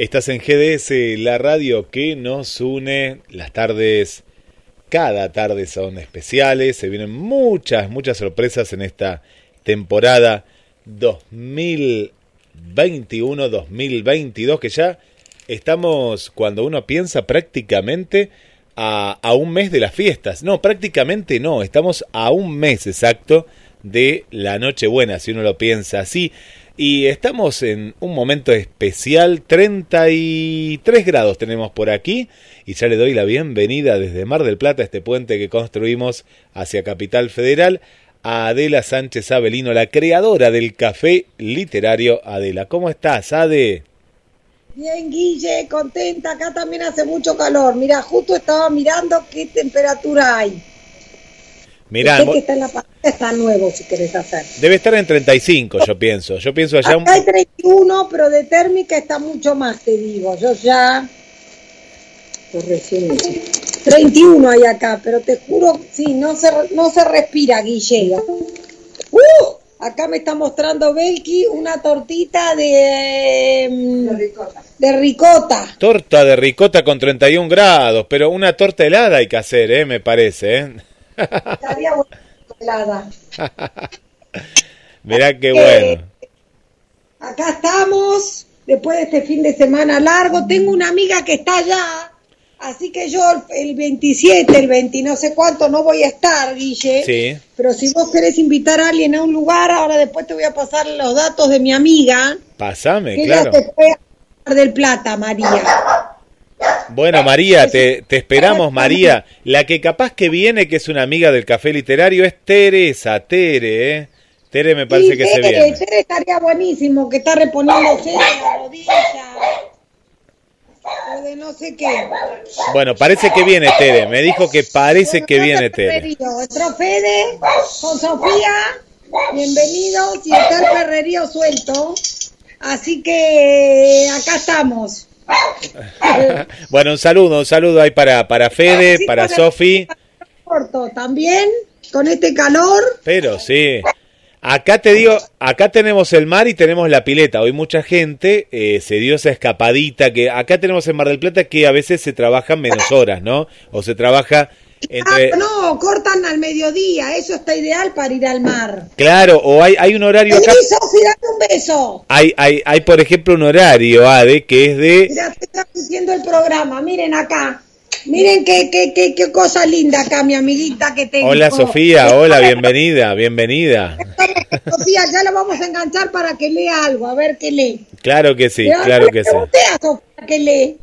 Estás en GDS, la radio que nos une. Las tardes, cada tarde son especiales. Se vienen muchas, muchas sorpresas en esta temporada 2021-2022, que ya estamos, cuando uno piensa prácticamente a, a, un mes de las fiestas. No, prácticamente no, estamos a un mes exacto de la Nochebuena, si uno lo piensa así. Y estamos en un momento especial, 33 grados tenemos por aquí, y ya le doy la bienvenida desde Mar del Plata, este puente que construimos hacia Capital Federal, a Adela Sánchez Avelino, la creadora del café literario Adela. ¿Cómo estás, Ade? Bien, Guille, contenta. Acá también hace mucho calor. Mira, justo estaba mirando qué temperatura hay. Mirá, que está en la pantalla está nuevo si querés hacer. Debe estar en 35, yo pienso. Yo pienso allá Acá hay 31, pero de térmica está mucho más, te digo. Yo ya... Pues recién 31 hay acá, pero te juro, sí, no se, no se respira, Guille. ¡Uh! Acá me está mostrando Belki una tortita de, de, ricota. de ricota. Torta de ricota con 31 grados, pero una torta helada hay que hacer, ¿eh? me parece. ¿eh? Estaría helada. Mirá qué bueno. Acá estamos, después de este fin de semana largo. Tengo una amiga que está allá, así que yo el 27, el 20, no sé cuánto, no voy a estar, Guille. Sí. Pero si vos querés invitar a alguien a un lugar, ahora después te voy a pasar los datos de mi amiga. Pasame, que claro. Ella se fue a del Plata, María. Bueno, María, te, te, esperamos, María. La que capaz que viene, que es una amiga del café literario, es Teresa, Tere, ¿eh? Tere me parece sí, que Tere, se viene. Tere estaría buenísimo, que está reponiéndose de la rodilla. O de no sé qué. Bueno, parece que viene Tere. Me dijo que parece que viene Tere. Nuestro Fede con Sofía, bienvenidos. Y está el perrerío suelto. Así que acá estamos. bueno, un saludo, un saludo ahí para, para Fede, sí, para Sofi. Corto también, con este calor. Pero sí. Acá te digo, acá tenemos el mar y tenemos la pileta. Hoy mucha gente eh, se dio esa escapadita que acá tenemos en Mar del Plata que a veces se trabajan menos horas, ¿no? O se trabaja entre... Ah, no, cortan al mediodía, eso está ideal para ir al mar. Claro, o hay, hay un horario acá. Sofi, dame un beso. Hay, hay, hay, por ejemplo, un horario, Ade, que es de. Mira, te está diciendo el programa, miren acá. Miren qué, qué, qué, qué cosa linda acá, mi amiguita que tengo. Hola, Sofía, hola, bienvenida, bienvenida. Sofía, ya la vamos a enganchar para que lea algo, a ver qué lee. Claro que sí, claro que sí. A Sofía que lee.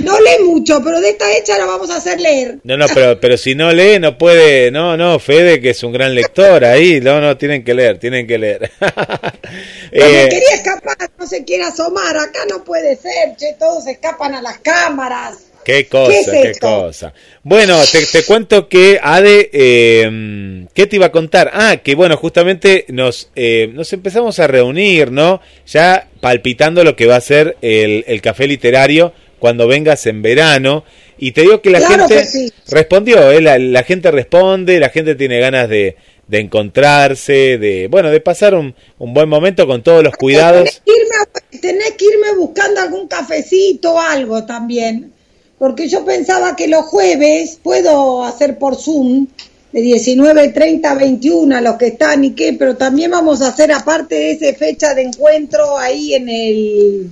No lee mucho, pero de esta hecha la vamos a hacer leer. No, no, pero, pero si no lee, no puede. No, no, Fede, que es un gran lector ahí. No, no, tienen que leer, tienen que leer. eh, quería escapar, no se quiere asomar. Acá no puede ser, che, todos escapan a las cámaras. Qué cosa, qué, es qué cosa. Bueno, te, te, cuento que Ade, eh, ¿qué te iba a contar? Ah, que bueno, justamente nos, eh, nos empezamos a reunir, ¿no? Ya palpitando lo que va a ser el, el café literario cuando vengas en verano. Y te digo que la claro gente que sí. respondió, ¿eh? la, la, gente responde, la gente tiene ganas de, de encontrarse, de bueno, de pasar un, un, buen momento con todos los cuidados. Tenés que, irme, tenés que irme buscando algún cafecito o algo también, porque yo pensaba que los jueves puedo hacer por Zoom de 19, 30, 21 a los que están y qué, pero también vamos a hacer aparte de esa fecha de encuentro ahí en el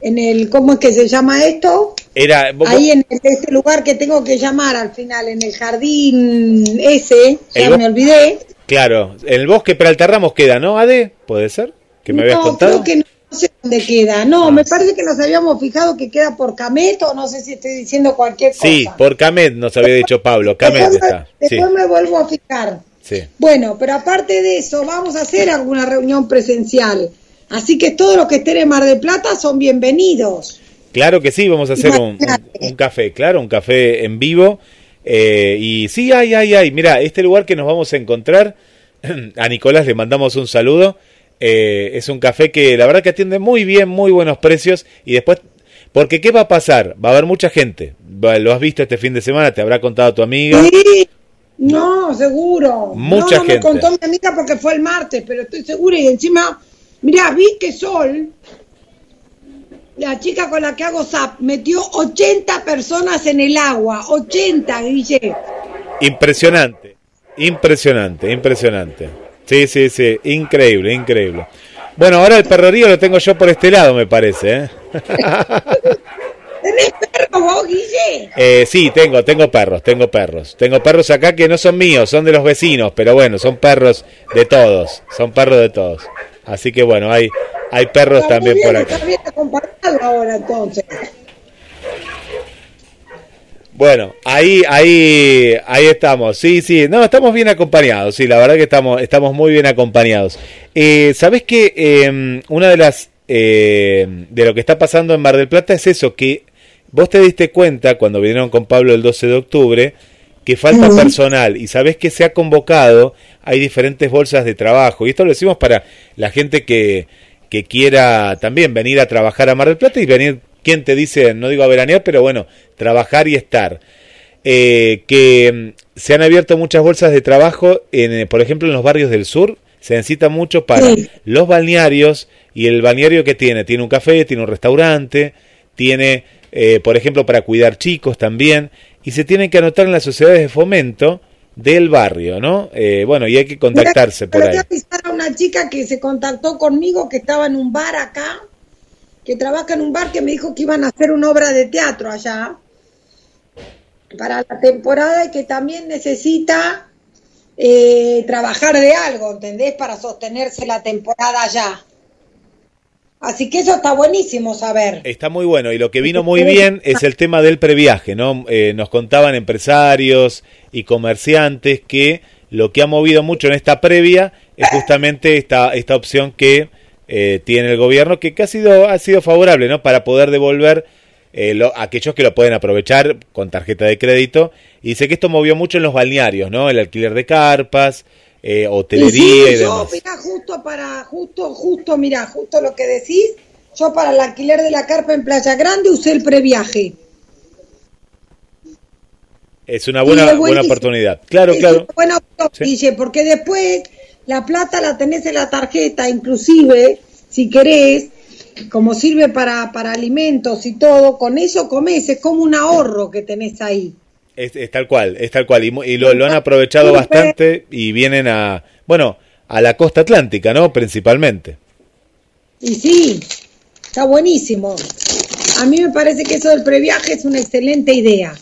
en el, ¿cómo es que se llama esto? Era, vos, Ahí en este lugar que tengo que llamar al final, en el jardín ese, ya me olvidé. Claro, en el bosque Peralta Ramos queda, ¿no, Ade? ¿Puede ser? ¿Que me no, habías contado? Creo que no sé dónde queda. No, ah. me parece que nos habíamos fijado que queda por Camet o no sé si estoy diciendo cualquier cosa. Sí, por Camet nos había dicho Pablo. Camet después está. Después sí. me vuelvo a fijar. Sí. Bueno, pero aparte de eso, vamos a hacer alguna reunión presencial. Así que todos los que estén en Mar del Plata son bienvenidos. Claro que sí, vamos a hacer un, un, un café, claro, un café en vivo. Eh, y sí, ay, ay, ay, mira, este lugar que nos vamos a encontrar, a Nicolás le mandamos un saludo. Eh, es un café que la verdad que atiende muy bien, muy buenos precios. Y después, porque ¿qué va a pasar? Va a haber mucha gente. Lo has visto este fin de semana, te habrá contado tu amiga. Sí. No, seguro. Mucha no, no gente. me contó mi amiga porque fue el martes, pero estoy segura y encima, mirá, vi que Sol la chica con la que hago zap metió 80 personas en el agua, 80, Guille. Impresionante, impresionante, impresionante. Sí, sí, sí, increíble, increíble. Bueno, ahora el perrorío lo tengo yo por este lado, me parece. ¿eh? ¿Tenés perros vos, Guille? Eh, sí, tengo, tengo perros, tengo perros. Tengo perros acá que no son míos, son de los vecinos, pero bueno, son perros de todos, son perros de todos. Así que bueno, hay, hay perros también por acá. Está bien acompañado ahora entonces. Bueno, ahí, ahí, ahí estamos. Sí, sí, no, estamos bien acompañados. Sí, la verdad que estamos, estamos muy bien acompañados. Eh, ¿Sabes que eh, una de las eh, de lo que está pasando en Mar del Plata es eso que vos te diste cuenta cuando vinieron con Pablo el 12 de octubre que falta personal y sabés que se ha convocado, hay diferentes bolsas de trabajo y esto lo decimos para la gente que, que quiera también venir a trabajar a Mar del Plata y venir, ¿quién te dice? No digo a veranear, pero bueno, trabajar y estar. Eh, que mm, se han abierto muchas bolsas de trabajo, en, eh, por ejemplo, en los barrios del sur, se necesita mucho para los balnearios y el balneario que tiene, tiene un café, tiene un restaurante, tiene, eh, por ejemplo, para cuidar chicos también, y se tienen que anotar en las sociedades de fomento del barrio, ¿no? Eh, bueno, y hay que contactarse por ahí. avisar a una chica que se contactó conmigo, que estaba en un bar acá, que trabaja en un bar, que me dijo que iban a hacer una obra de teatro allá para la temporada y que también necesita eh, trabajar de algo, ¿entendés? Para sostenerse la temporada allá. Así que eso está buenísimo saber. Está muy bueno y lo que vino muy bien es el tema del previaje, ¿no? Eh, nos contaban empresarios y comerciantes que lo que ha movido mucho en esta previa es justamente esta, esta opción que eh, tiene el gobierno que, que ha sido, ha sido favorable, ¿no? Para poder devolver eh, lo, aquellos que lo pueden aprovechar con tarjeta de crédito. Y dice que esto movió mucho en los balnearios, ¿no? El alquiler de carpas, eh, hotelería y, sí, demás. Yo, mira, justo para, justo, justo, mira, justo lo que decís, yo para el alquiler de la carpa en Playa Grande usé el previaje. Es una buena, buena oportunidad. Claro, es claro. Buena opción, sí. Guille, porque después la plata la tenés en la tarjeta, inclusive, si querés, como sirve para, para alimentos y todo, con eso comes, es como un ahorro que tenés ahí. Es, es tal cual, es tal cual. Y, y lo, lo, han aprovechado bastante y vienen a, bueno, a la costa atlántica, ¿no? Principalmente. Y sí, está buenísimo. A mí me parece que eso del previaje es una excelente idea.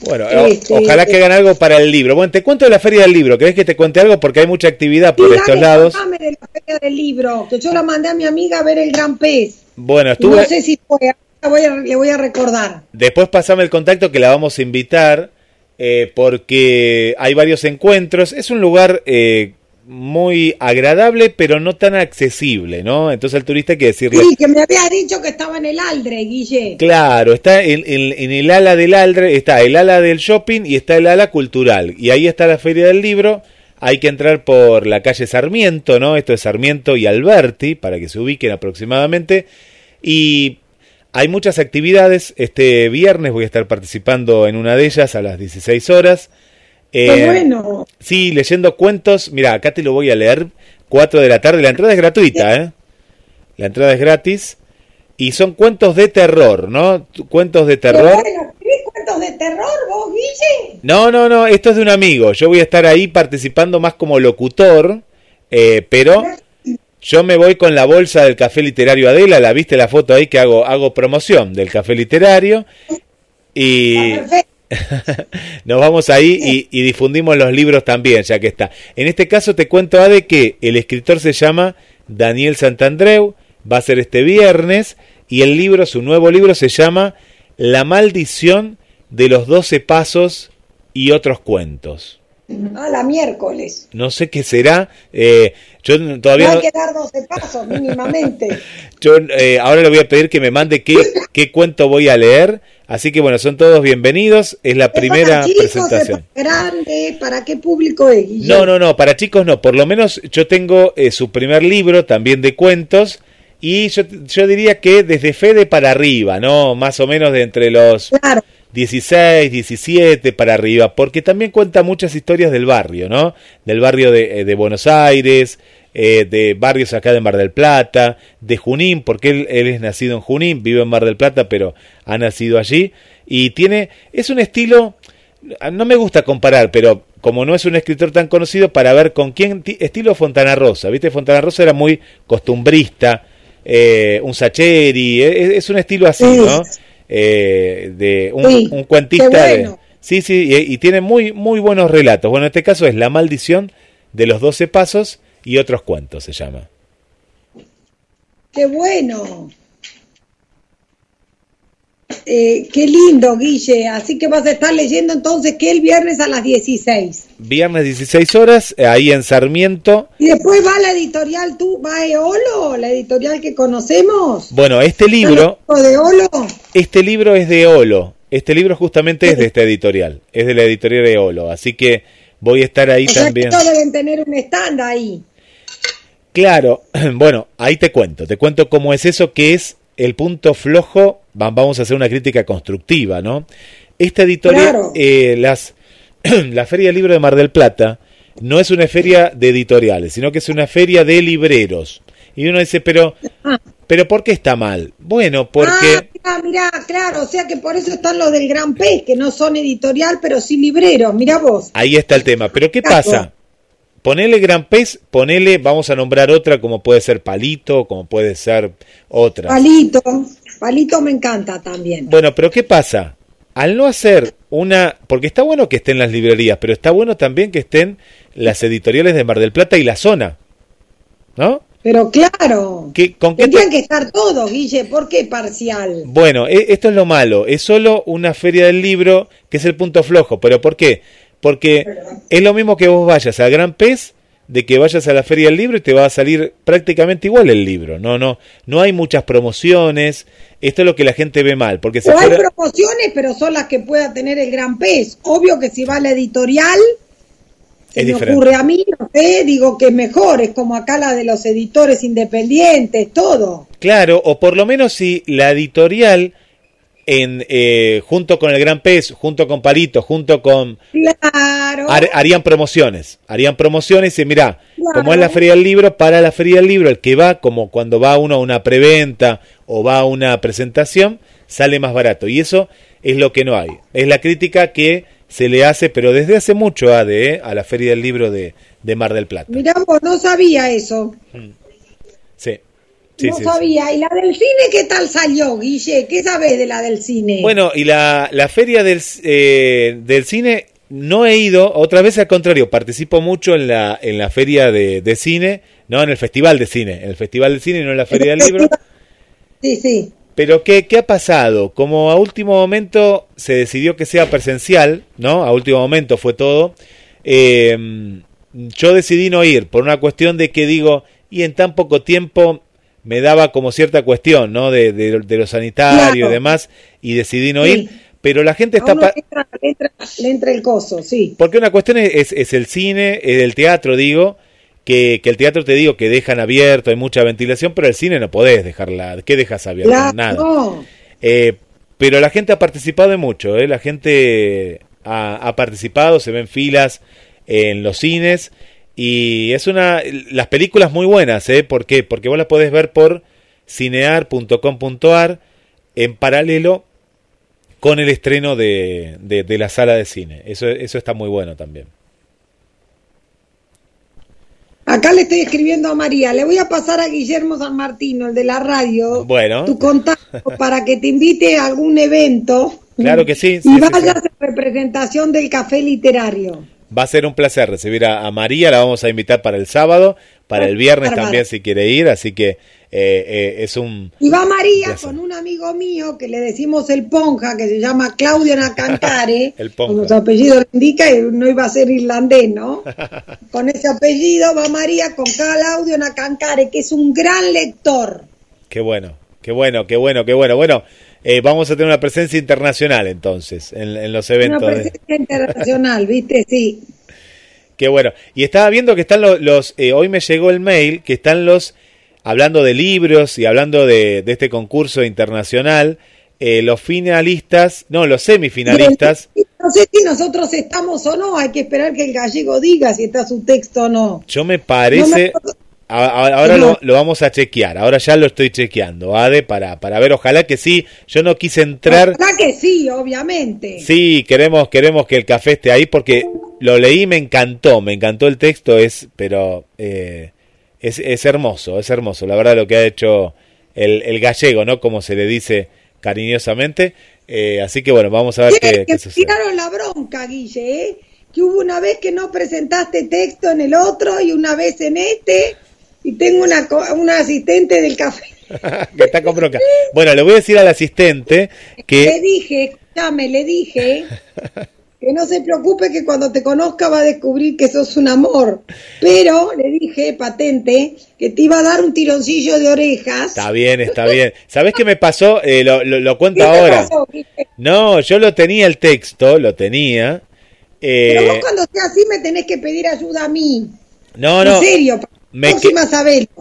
Bueno, este, ojalá que hagan algo para el libro. Bueno, te cuento de la Feria del Libro. ¿Querés que te cuente algo? Porque hay mucha actividad por sí, estos dale, lados. de la Feria del Libro, que yo la mandé a mi amiga a ver el Gran Pez. Bueno, estuve... No sé si fue, voy a, le voy a recordar. Después pasame el contacto que la vamos a invitar eh, porque hay varios encuentros. Es un lugar eh, muy agradable, pero no tan accesible, ¿no? Entonces al turista hay que decirle... Sí, que me había dicho que estaba en el Aldre, Guille. Claro, está en, en, en, el ala del Aldre, está el ala del shopping y está el ala cultural. Y ahí está la Feria del Libro. Hay que entrar por la calle Sarmiento, ¿no? Esto es Sarmiento y Alberti, para que se ubiquen aproximadamente. Y hay muchas actividades. Este viernes voy a estar participando en una de ellas a las 16 horas. Eh, bueno. Sí, leyendo cuentos. Mira, acá te lo voy a leer. 4 de la tarde. La entrada es gratuita, ¿eh? La entrada es gratis. Y son cuentos de terror, ¿no? Cuentos de terror. Cuentos de terror vos, Guille? No, no, no. Esto es de un amigo. Yo voy a estar ahí participando más como locutor. Eh, pero yo me voy con la bolsa del café literario Adela. La viste la foto ahí que hago, hago promoción del café literario. Y. Nos vamos ahí y, y, difundimos los libros también, ya que está. En este caso te cuento, Ade, que el escritor se llama Daniel Santandreu, va a ser este viernes, y el libro, su nuevo libro, se llama La maldición de los doce pasos y otros cuentos. Ah, la miércoles. No sé qué será. Eh, yo todavía no hay que dar 12 pasos mínimamente. yo eh, ahora le voy a pedir que me mande qué, qué cuento voy a leer. Así que bueno, son todos bienvenidos. Es la ¿Es primera para chicos, presentación. ¿Es para grande? ¿Para qué público es? Guillermo? No, no, no, para chicos no. Por lo menos yo tengo eh, su primer libro también de cuentos. Y yo, yo diría que desde Fede para arriba, ¿no? Más o menos de entre los claro. 16, 17 para arriba. Porque también cuenta muchas historias del barrio, ¿no? Del barrio de, de Buenos Aires. eh, de barrios acá de Mar del Plata, de Junín, porque él, él, es nacido en Junín, vive en Mar del Plata, pero ha nacido allí. Y tiene, es un estilo, no me gusta comparar, pero como no es un escritor tan conocido, para ver con quién, estilo Fontana Rosa, ¿viste? Fontana Rosa era muy costumbrista, eh, un Sacheri, es, es, un estilo así, ¿no? Eh, de un, Sí, un cuentista. de- sí, sí, y, y tiene muy, muy buenos relatos. Bueno, en este caso es La maldición de los doce pasos y otros cuentos se llama. Qué bueno. Eh, qué lindo, Guille. Así que vas a estar leyendo entonces que el viernes a las 16. Viernes 16 horas, eh, ahí en Sarmiento. Y después va la editorial, tú, va Eolo, la editorial que conocemos. Bueno, este libro, de Olo. este libro es de Olo. Este libro justamente es de esta editorial, es de la editorial de Olo, así que voy a estar ahí O sea también. que todos deben tener un stand ahí. Claro, bueno, ahí te cuento, te cuento cómo es eso, que es el punto flojo, va- vamos a hacer una crítica constructiva, ¿no? Esta editorial, Claro. eh, las, la Feria del Libro de Mar del Plata, no es una feria de editoriales, sino que es una feria de libreros. Y uno dice, pero, pero ¿por qué está mal? Bueno, porque... Ah, claro, o sea que por eso están los del Gran Pez, que no son editorial, pero sí libreros, mira vos. Ahí está el tema. Pero ¿qué pasa? Ponele Gran Pez, ponele, vamos a nombrar otra como puede ser Palito, como puede ser otra. Palito, Palito me encanta también. Bueno, pero ¿qué pasa? Al no hacer una... Porque está bueno que estén las librerías, pero está bueno también que estén las editoriales de Mar del Plata y la zona. ¿No? Pero claro, ¿Qué- con qué tendrían te- que estar todos, Guille, ¿por qué parcial? Bueno, e- esto es lo malo. Es solo una feria del libro que es el punto flojo. ¿Pero por qué? Porque es lo mismo que vos vayas al Gran Pez, de que vayas a la feria del libro y te va a salir prácticamente igual el libro. No, no, no hay muchas promociones. Esto es lo que la gente ve mal. Porque O hay promociones, pero son las que pueda tener el Gran Pez. Obvio que si va a la editorial, se Es me diferente. ocurre a mí, no sé, digo que es mejor, es como acá la de los editores independientes, todo. Claro, o por lo menos si la editorial, en, eh, junto con el Gran Pez, junto con Palito, junto con... Claro. har- harían promociones, harían promociones y mira, Claro. como es la feria del libro, para la feria del libro, el que va, como cuando va uno a una preventa o va a una presentación, sale más barato. Y eso es lo que no hay. Es la crítica que se le hace, pero desde hace mucho, ADE, ¿eh? a la feria del libro de, de Mar del Plata. Mirá vos, no sabía eso. Sí. Sí, no sí, sí. sabía. ¿Y la del cine qué tal salió, Guille? ¿Qué sabés de la del cine? Bueno, y la, la feria del, eh, del cine no he ido, otra vez al contrario, participo mucho en la, en la feria de, de cine, no en el festival de cine, en el festival de cine, no en la feria del libro. Sí, sí. Pero ¿qué, ¿qué ha pasado? Como a último momento se decidió que sea presencial, ¿no? A último momento fue todo. eh, yo decidí no ir por una cuestión de que digo, y en tan poco tiempo me daba como cierta cuestión, ¿no? De, de, de lo sanitario Claro. y demás, y decidí no Sí. ir. Pero la gente está... le, entra, le entra- le entra el coso, sí. porque una cuestión es, es, es el cine, es el teatro, digo, que, que el teatro te digo que dejan abierto, hay mucha ventilación, pero el cine no podés dejarla. ¿Qué dejas abierto? Claro, Nada. Eh, pero la gente ha participado de mucho, ¿eh? la gente ha, ha participado, se ven filas en los cines y es una las películas muy buenas, ¿eh? ¿Por qué? Porque vos las podés ver por cinear.com.ar en paralelo con el estreno de, de, de la sala de cine. Eso, eso está muy bueno también. Acá le estoy escribiendo a María. Le voy a pasar a Guillermo San Martino, el de la radio, Bueno. tu contacto para que te invite a algún evento. Claro que sí, sí, y sí, vayas sí. en representación del café literario. Va a ser un placer recibir a, a María, la vamos a invitar para el sábado, para el viernes también si quiere ir, así que eh, eh, es un... Y va María Placer. con un amigo mío que le decimos el Ponja, que se llama Claudio Nacancare, El Ponja. como su apellido lo indica, y no iba a ser irlandés, ¿no? con ese apellido va María con Claudio Nacancare, que es un gran lector. Qué bueno, qué bueno, qué bueno, qué bueno. Bueno, eh, vamos a tener una presencia internacional entonces en, en los Una eventos. de- presencia internacional, ¿viste? Sí. Qué bueno. Y estaba viendo que están los... los, eh, hoy me llegó el mail que están los... Hablando de libros y hablando de, de este concurso internacional, eh, los finalistas, no, los semifinalistas. No sé si nosotros estamos o no, hay que esperar que el gallego diga si está su texto o no. Yo me No parece... me Ahora lo, vamos a chequear, ahora ya lo estoy chequeando, Ade, para, para ver, ojalá que sí, yo no quise entrar... Ojalá que sí, obviamente. Sí, queremos, queremos que el café esté ahí porque lo leí, me encantó, me encantó el texto, es, pero eh, es, es, hermoso, es hermoso, la verdad lo que ha hecho el, el gallego, ¿no? Como se le dice cariñosamente, eh, así que bueno, vamos a ver qué, qué sucede. Tiraron la bronca, Guille, ¿eh? que hubo una vez que no presentaste texto en el otro y una vez en este y tengo una, una asistente del café. que está con bronca. Bueno, le voy a decir al asistente que... Le dije, me le dije que no se preocupe que cuando te conozca va a descubrir que sos un amor. Pero le dije, patente, que te iba a dar un tironcillo de orejas. Está bien, está bien. ¿Sabes qué me pasó? Eh, lo, lo, cuento ahora. no, yo lo tenía el texto, lo tenía. Pero vos eh, cuando sea así me tenés que pedir ayuda a mí. No, no. En serio, me,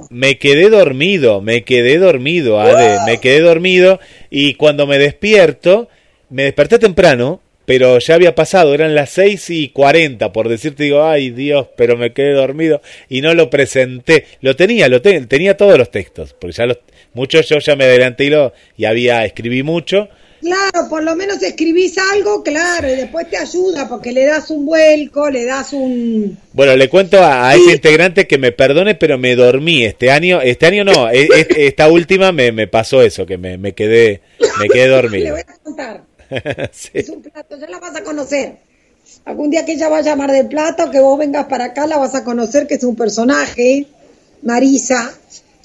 me quedé dormido, me quedé dormido, Ade, me quedé dormido y cuando me despierto, me desperté temprano, pero ya había pasado, eran las seis y cuarenta, por decirte, digo, ay Dios, pero me quedé dormido y no lo presenté. Lo tenía, lo tenía todos los textos, porque ya los, muchos yo ya me adelanté y, lo, y había, escribí mucho, Claro, por lo menos escribís algo, claro, y después te ayuda porque le das un vuelco, le das un... Bueno, le cuento a, ese integrante que me perdone, pero me dormí este año, este año no, e, e, esta última me, me, pasó eso, que me, me, quedé, me quedé dormido. le voy a contar. Es un plato, ya la vas a conocer. Algún día que ella vaya a Mar del Plata o que vos vengas para acá, la vas a conocer, que es un personaje, Marisa,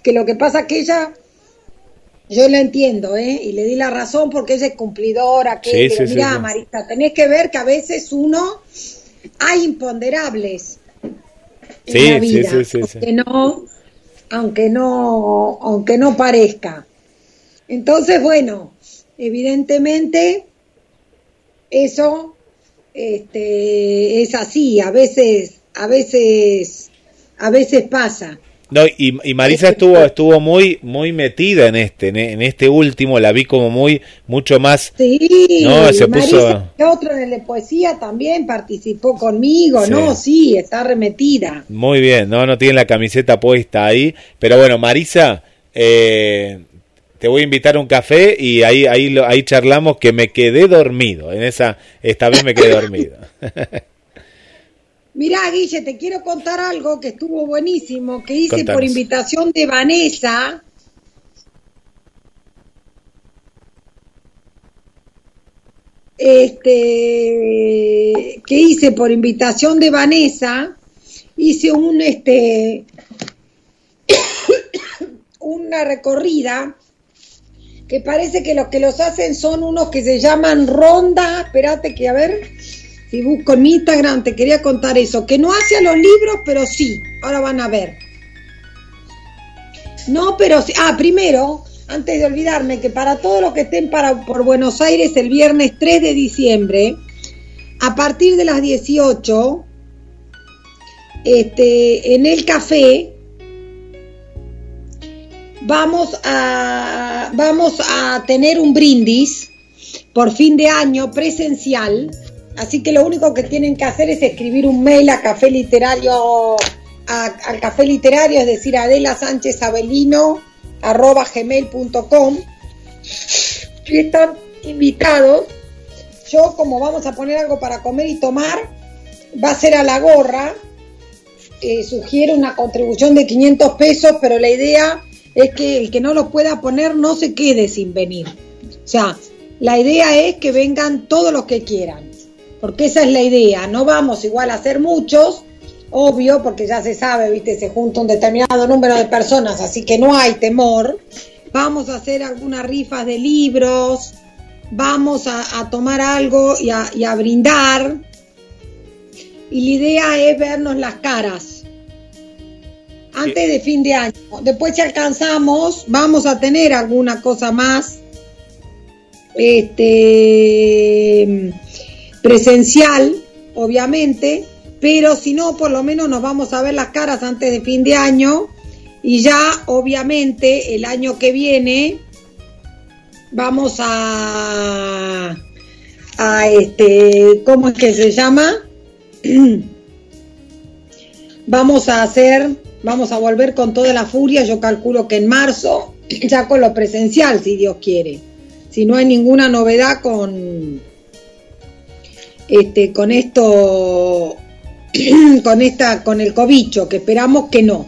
que lo que pasa es que ella yo la entiendo, ¿eh? Y le di la razón porque ella es cumplidora, que pero mira, Marita, tenés que ver que a veces uno hay imponderables en la vida, aunque no, aunque no, aunque no parezca. Entonces, bueno, evidentemente eso este, es así, a veces, a veces, a veces pasa. No, y, Marisa estuvo estuvo muy muy metida en este en, este último, la vi como muy mucho más. Sí. No, se Marisa, otro de la poesía también participó conmigo, no, sí, está remetida. Muy bien, no no tiene la camiseta puesta ahí, pero bueno, Marisa eh, te voy a invitar a un café y ahí ahí ahí charlamos que me quedé dormido, en esa esta vez me quedé dormido. Mirá, Guille, te quiero contar algo que estuvo buenísimo, que hice por invitación de Vanessa. Este, que hice por invitación de Vanessa, hice un, este, una recorrida que parece que los que los hacen son unos que se llaman ronda, espérate que a ver, si busco en mi Instagram, te quería contar eso, que no hace a los libros, pero sí, ahora van a ver. No, pero sí, ah, primero, antes de olvidarme, que para todos los que estén para, por Buenos Aires el viernes 3 de diciembre, a partir de las 18, este, en el café, vamos a, vamos a tener un brindis por fin de año presencial Así que lo único que tienen que hacer es escribir un mail a Café Literario, al Café Literario, es decir, Adela Sánchez Abelino, arroba gmail.com. Están invitados. Yo, como vamos a poner algo para comer y tomar, va a ser a la gorra. Eh, sugiero una contribución de 500 pesos, pero la idea es que el que no lo pueda poner no se quede sin venir. O sea, la idea es que vengan todos los que quieran porque esa es la idea, no vamos igual a hacer muchos, obvio, porque ya se sabe, viste, se junta un determinado número de personas, así que no hay temor. Vamos a hacer algunas rifas de libros, vamos a, tomar algo y a, brindar. Y la idea es vernos las caras antes de fin de año. Después si alcanzamos, vamos a tener alguna cosa más. Este presencial, obviamente, pero si no, por lo menos nos vamos a ver las caras antes de fin de año y ya, obviamente, el año que viene vamos a, a este, ¿cómo es que se llama? vamos a hacer vamos a volver con toda la furia, yo calculo que en marzo, ya con lo presencial, si Dios quiere. Si no hay ninguna novedad con este con esto con esta con el cobicho, que esperamos que no,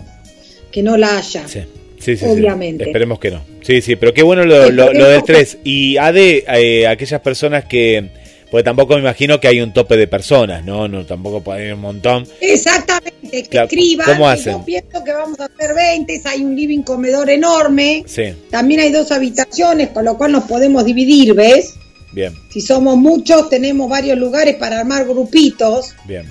que no la haya. Sí. Sí, sí, obviamente. Esperemos que no. Sí, sí, pero qué bueno lo, lo, del 3. Y ADE, eh, aquellas personas que, porque tampoco me imagino que hay un tope de personas, ¿no? No, tampoco puede haber un montón. Exactamente, que escriban. ¿Cómo hacen? Yo pienso que vamos a hacer 20, hay un living comedor enorme. Sí. También hay dos habitaciones, con lo cual nos podemos dividir, ¿ves? Bien. Si somos muchos, tenemos varios lugares para armar grupitos. Bien.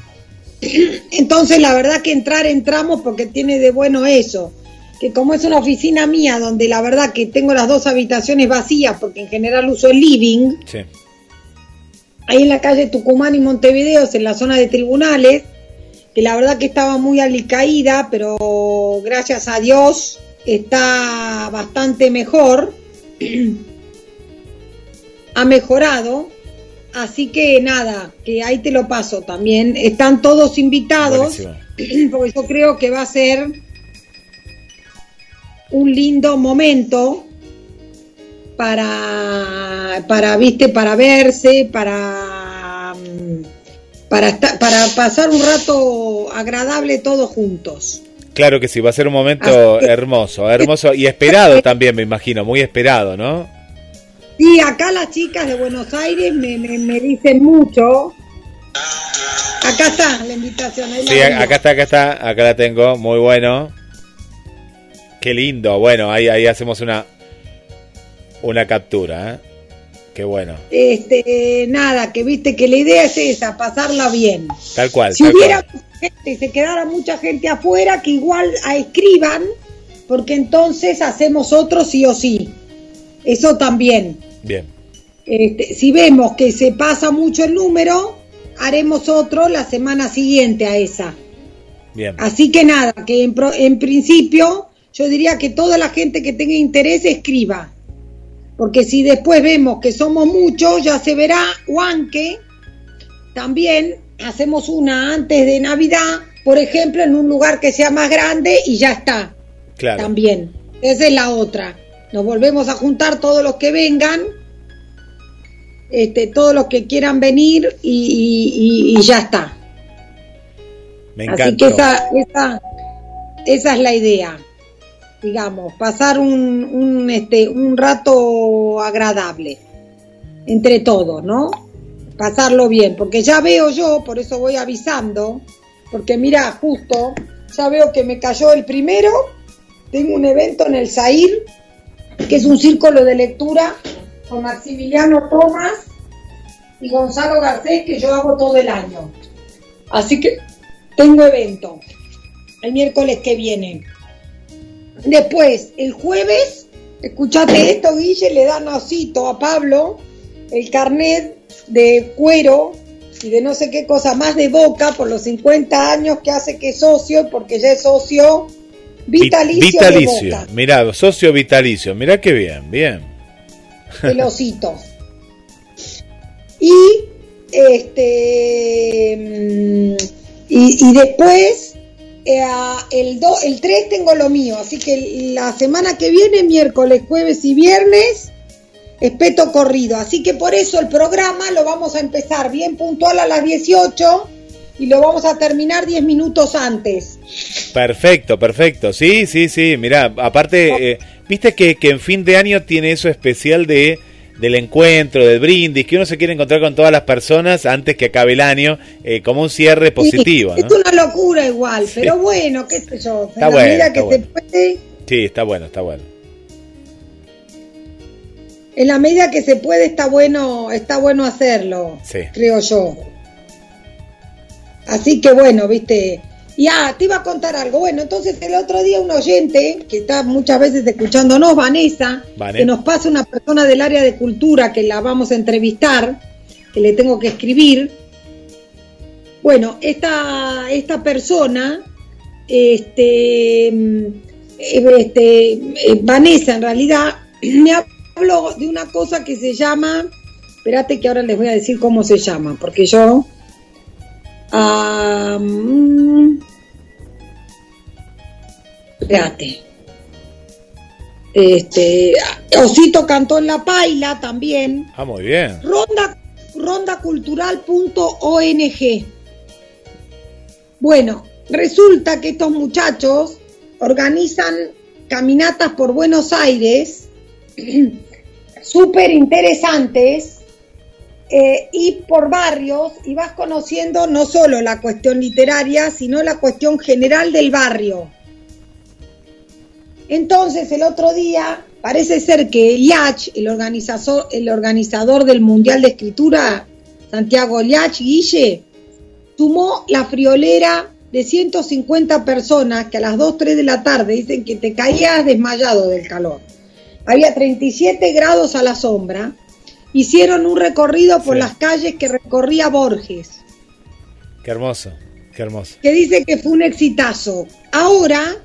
Entonces, la verdad que entrar, entramos porque tiene de bueno eso que como es una oficina mía donde la verdad que tengo las dos habitaciones vacías porque en general uso el living, Sí. ahí en la calle Tucumán y Montevideo, en la zona de tribunales, que la verdad que estaba muy alicaída, pero gracias a Dios está bastante mejor, ha mejorado, así que nada, que ahí te lo paso también, están todos invitados, Buenísimo. porque yo creo que va a ser un lindo momento para, para viste, para verse, para, mm, para, esta- para pasar un rato agradable todos juntos. Claro que sí, va a ser un momento que- hermoso, hermoso y esperado también, me imagino, muy esperado, ¿no? Sí, acá las chicas de Buenos Aires me, me, me dicen mucho. Acá está la invitación. ahí Sí, acá está, acá está, acá la tengo, muy bueno. Qué lindo, bueno, ahí, ahí hacemos una, una captura, ¿eh? Qué bueno, Este, nada, que viste que la idea es esa, pasarla bien. tal cual. Si tal hubiera cual. mucha gente y se quedara mucha gente afuera, que igual a escriban, porque entonces hacemos otro sí o sí. Eso también. Bien, Este, si vemos que se pasa mucho el número, haremos otro la semana siguiente a esa. bien. Así que nada, que en, pro- en principio yo diría que toda la gente que tenga interés escriba. Porque si después vemos que somos muchos, ya se verá, o aunque también hacemos una antes de Navidad, por ejemplo, en un lugar que sea más grande y ya está. Claro. También. Esa es la otra. Nos volvemos a juntar todos los que vengan, este, todos los que quieran venir y- y- y ya está. Me Así encanta. que esa, esa, esa es la idea, digamos, pasar un, un, este, un rato agradable entre todos, ¿no? Pasarlo bien, porque ya veo yo, por eso voy avisando, porque mira, justo, ya veo que me cayó el primero, tengo un evento en el Zair, que es un círculo de lectura con Maximiliano Tomás y Gonzalo Garcés, que yo hago todo el año. Así que tengo evento el miércoles que viene. Después, el jueves, escuchate esto, Guille, le dan osito a Pablo el carnet de cuero y de no sé qué cosa más de boca por los 50 años que hace que es socio, porque ya es socio Vi- vitalicio, de vitalicio. Mirá, socio vitalicio. Mirá qué bien, bien. el osito. Y este mm, y, y después eh, el, do- el 3 tengo lo mío, así que la semana que viene, miércoles, jueves y viernes, espeto corrido. Así que por eso el programa lo vamos a empezar bien puntual a las 18 y lo vamos a terminar 10 minutos antes. Perfecto, perfecto. Sí, sí, sí. Mirá, aparte, eh, viste que, que en fin de año tiene eso especial de del encuentro, del brindis, que uno se quiere encontrar con todas las personas antes que acabe el año, eh, como un cierre positivo, Sí, ¿no? Es una locura igual, pero bueno, qué sé yo. Está en la bueno, medida está que bueno. se puede, Sí, está bueno, está bueno. en la medida que se puede está bueno, está bueno hacerlo, Sí. creo yo. Así que bueno, viste. Y ah, te iba a contar algo. Bueno, entonces el otro día un oyente que está muchas veces escuchándonos, Vanessa, Vane. que nos pasa una persona del área de cultura que la vamos a entrevistar, que le tengo que escribir. Bueno, esta, esta persona, este, eh, este, eh, Vanessa en realidad, me habló de una cosa que se llama, espérate que ahora les voy a decir cómo se llama, porque yo... mm, Espérate. Este, Osito cantó en la paila también. Ah, muy bien. Ronda, rondacultural.ong. Bueno, resulta que estos muchachos organizan caminatas por Buenos Aires, súper interesantes, eh, y por barrios, y vas conociendo no solo la cuestión literaria, sino la cuestión general del barrio. Entonces, el otro día, parece ser que Liach, el organizador, el organizador del Mundial de Escritura, Santiago Liach Guille, sumó la friolera de 150 personas que a las 2, 3 de la tarde dicen que te caías desmayado del calor. Había 37 grados a la sombra. Hicieron un recorrido por Sí. las calles que recorría Borges, Qué hermoso, qué hermoso. que dice que fue un exitazo. Ahora,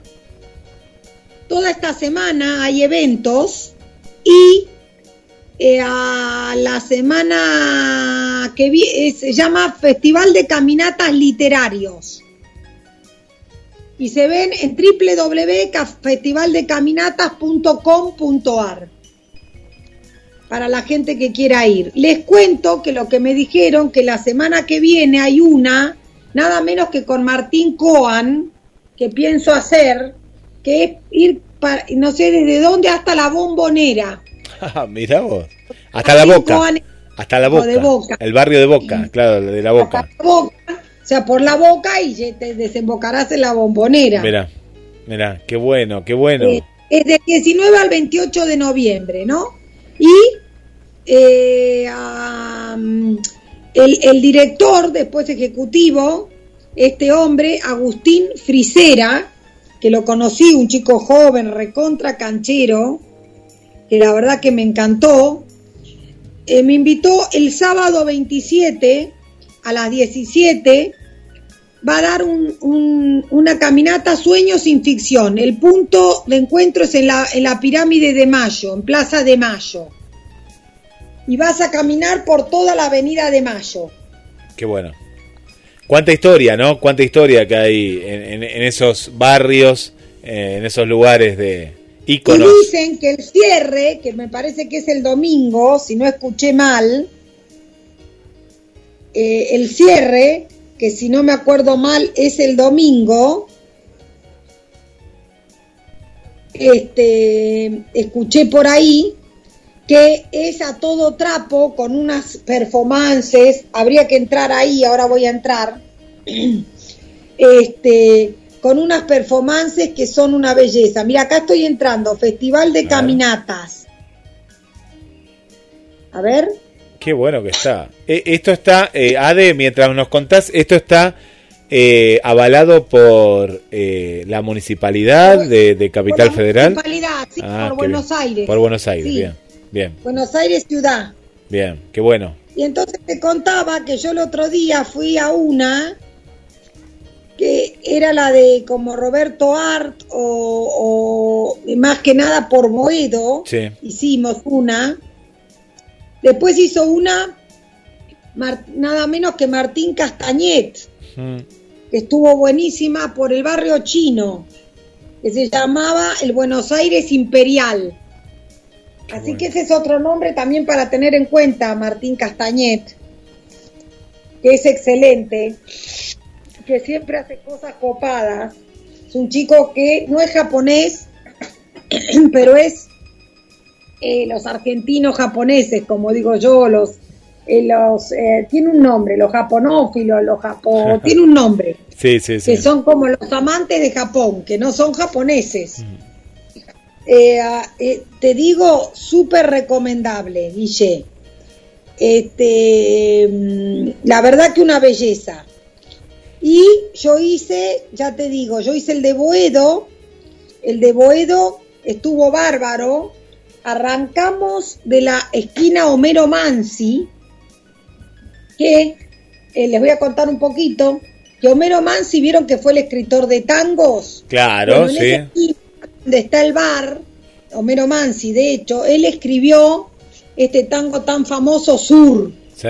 toda esta semana hay eventos y eh, a la semana que vi- eh, se llama Festival de Caminatas Literarios. Y se ven en www.festivaldecaminatas.com.ar para la gente que quiera ir. Les cuento que lo que me dijeron que la semana que viene hay una, nada menos que con Martín Coan, que pienso hacer, que es ir para, no sé desde dónde hasta la bombonera. Ah, Mirá vos. Hasta la boca. Coan, Hasta la boca. de Boca. El barrio de Boca, claro, de la boca. hasta la boca, o sea, por la boca y te desembocarás en la bombonera. Mirá, mirá, qué bueno, qué bueno. Eh, es del 19 al 28 de noviembre, ¿no? Y eh, el, el director, después ejecutivo, este hombre, Agustín Frisera, que lo conocí, un chico joven, recontra canchero, que la verdad que me encantó, eh, me invitó el sábado 27 a las 17 va a dar un- un- una caminata Sueños sin ficción. El punto de encuentro es en la, en la pirámide de Mayo, en Plaza de Mayo. Y vas a caminar por toda la avenida de Mayo. Qué bueno. Cuánta historia, ¿no? Cuánta historia que hay en, en- en esos barrios, eh, en esos lugares de Y íconos. dicen que el cierre, que me parece que es el domingo, si no escuché mal, eh, el cierre, que si no me acuerdo mal es el domingo, este, escuché por ahí que es a todo trapo con unas performances, habría que entrar ahí, ahora voy a entrar, este, con unas performances que son una belleza. Mira, acá estoy entrando, Festival de. Caminatas. A ver, Qué bueno que está. Eh, esto está, eh, Ade, mientras nos contás, esto está eh, avalado por eh, la municipalidad de, de Capital por la Federal. municipalidad, sí, Ah, por Buenos bien. Aires. Por Buenos Aires, Sí, bien, bien, Buenos Aires ciudad. bien, qué bueno. Y entonces te contaba que yo el otro día fui a una que era la de como Roberto Art o, o más que nada por Boedo. Sí. Hicimos una. Después hizo una nada menos que Martín Castañet, Mm, que estuvo buenísima por el barrio chino, que se llamaba el Buenos Aires Imperial. Qué Así bueno. que ese es otro nombre también para tener en cuenta, Martín Castañet, que es excelente, que siempre hace cosas copadas. Es un chico que no es japonés, pero es eh, los argentinos japoneses, como digo yo, los, eh, los eh, tiene un nombre, los japonófilos, los japo, tiene un nombre, Sí, sí, sí. que son como los amantes de Japón, que no son japoneses. Eh, ah, te digo, súper recomendable, Guille. Este, mm, la verdad que una belleza. Y yo hice, ya te digo, yo hice el de Boedo. El de Boedo estuvo bárbaro. Arrancamos de la esquina Homero Mansi, que eh, les voy a contar un poquito. Que Homero Mansi, vieron que fue el escritor de tangos. Claro, sí. esquina donde está el bar, Homero Mansi, de hecho, él escribió este tango tan famoso Sur, sí.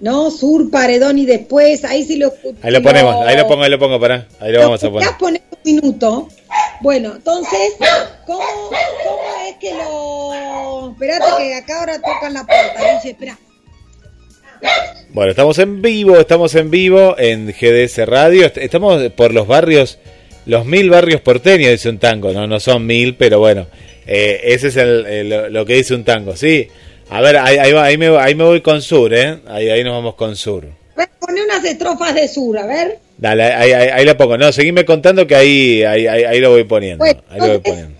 ¿no? Sur, Paredón y después, ahí sí lo Ahí lo ponemos, ahí lo pongo, ahí lo pongo, pará. Ahí lo vamos a poner. poner un minuto. Bueno, entonces, ¿cómo, cómo es que lo... Espérate que acá ahora tocan la puerta, dice, espera. Bueno, estamos en vivo, estamos en vivo en GDS Radio. Est- Estamos por los barrios, los mil barrios porteños, dice un tango. No, no son mil, pero bueno, eh, ese es el, lo que dice un tango. Sí, a ver, ahí, ahí, ahí, me, ahí me voy con sur, ¿eh? Ahí, ahí nos vamos con sur. Pone unas estrofas de sur, a ver. Dale, ahí, ahí, ahí la pongo. No, seguime contando que ahí, ahí, ahí, ahí lo voy poniendo. Bueno, ahí lo voy entonces- poniendo.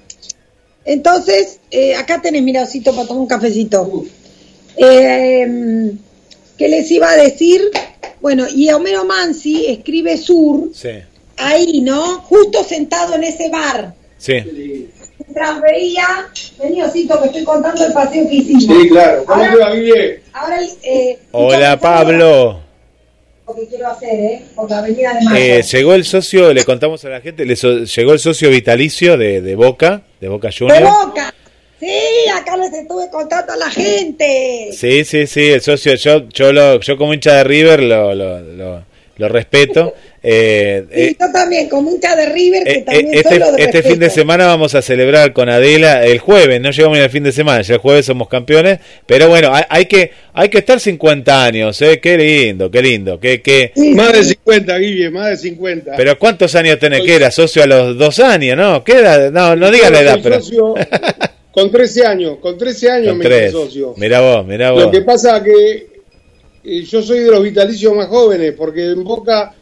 Entonces, eh, acá tenés, miracito, para tomar un cafecito. Eh, ¿Qué les iba a decir? Bueno, y Homero Mansi escribe sur, Sí, ahí, ¿no? Justo sentado en ese bar. sí. Mientras veía, vení Osito, que estoy contando el paseo que hicimos. Sí, claro. ¿Cómo Ahora-? Ahora, eh, Hola, Pablo. Lo que quiero hacer, ¿eh? Por la avenida de Mayo. Eh, llegó el socio, le contamos a la gente, le so- llegó el socio vitalicio de, de Boca, de Boca ¡De Juniors. boca! Sí, acá les estuve contando a la gente. Sí, sí, sí, el socio, yo, yo, lo, yo como hincha de River lo, lo, lo, lo respeto. Eh, Sí, eh, yo también, como hincha de River, que eh, también eh, soy lo este, de este fin de semana vamos a celebrar con Adela el jueves, no llegamos ni al fin de semana, ya el jueves somos campeones, pero bueno, hay, hay que hay que estar 50 años, ¿eh? qué lindo, qué lindo, qué, qué... Sí, Más de sí. 50, Guille, más de 50. Pero ¿cuántos años tenés que era socio a los dos años, no? ¿Qué edad? No, no digas la edad, pero... socio con 13 años, con 13 años Con me hice socio. Mirá vos, mirá vos. Lo que pasa que yo soy de los vitalicios más jóvenes, porque en Boca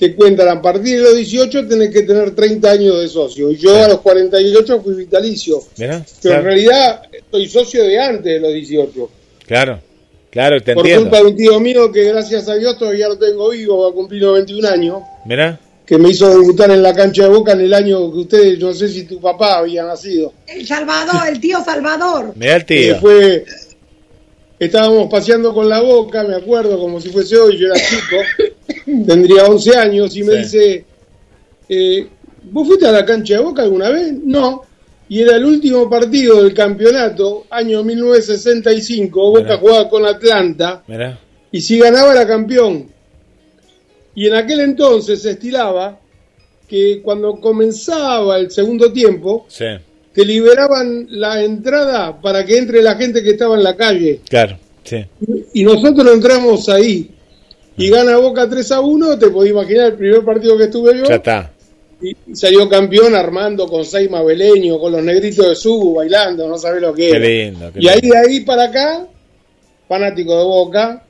te cuentan a partir de los 18 tenés que tener 30 años de socio. Y yo Sí. a los 48 fui vitalicio. Pero en realidad soy socio de antes de los 18. claro, claro, te Por entiendo. culpa de un tío mío que gracias a Dios todavía lo tengo vivo, va a cumplir 91 años. Mirá, que me hizo debutar en la cancha de Boca en el año que ustedes, no sé si tu papá había nacido. El Salvador, el tío Salvador. mirá el Que tío. fue, estábamos paseando con la Boca, me acuerdo como si fuese hoy, yo era chico, tendría 11 años, y me Sí. dice, eh, ¿vos fuiste a la cancha de Boca alguna vez? No. Y era el último partido del campeonato, año 1965, Boca Mirá. jugaba con Atlanta, Mirá, y si ganaba era campeón. Y en aquel entonces se estilaba que cuando comenzaba el segundo tiempo, sí, te liberaban la entrada para que entre la gente que estaba en la calle. claro, sí. Y nosotros entramos ahí. Y gana Boca 3 a 1, te podés imaginar el primer partido que estuve yo. Ya está. Y salió campeón Armando con Seima Beleño, con los negritos de Subu bailando, no sabés lo que Qué era. lindo. qué Y ahí lindo. de ahí para acá, fanático de Boca,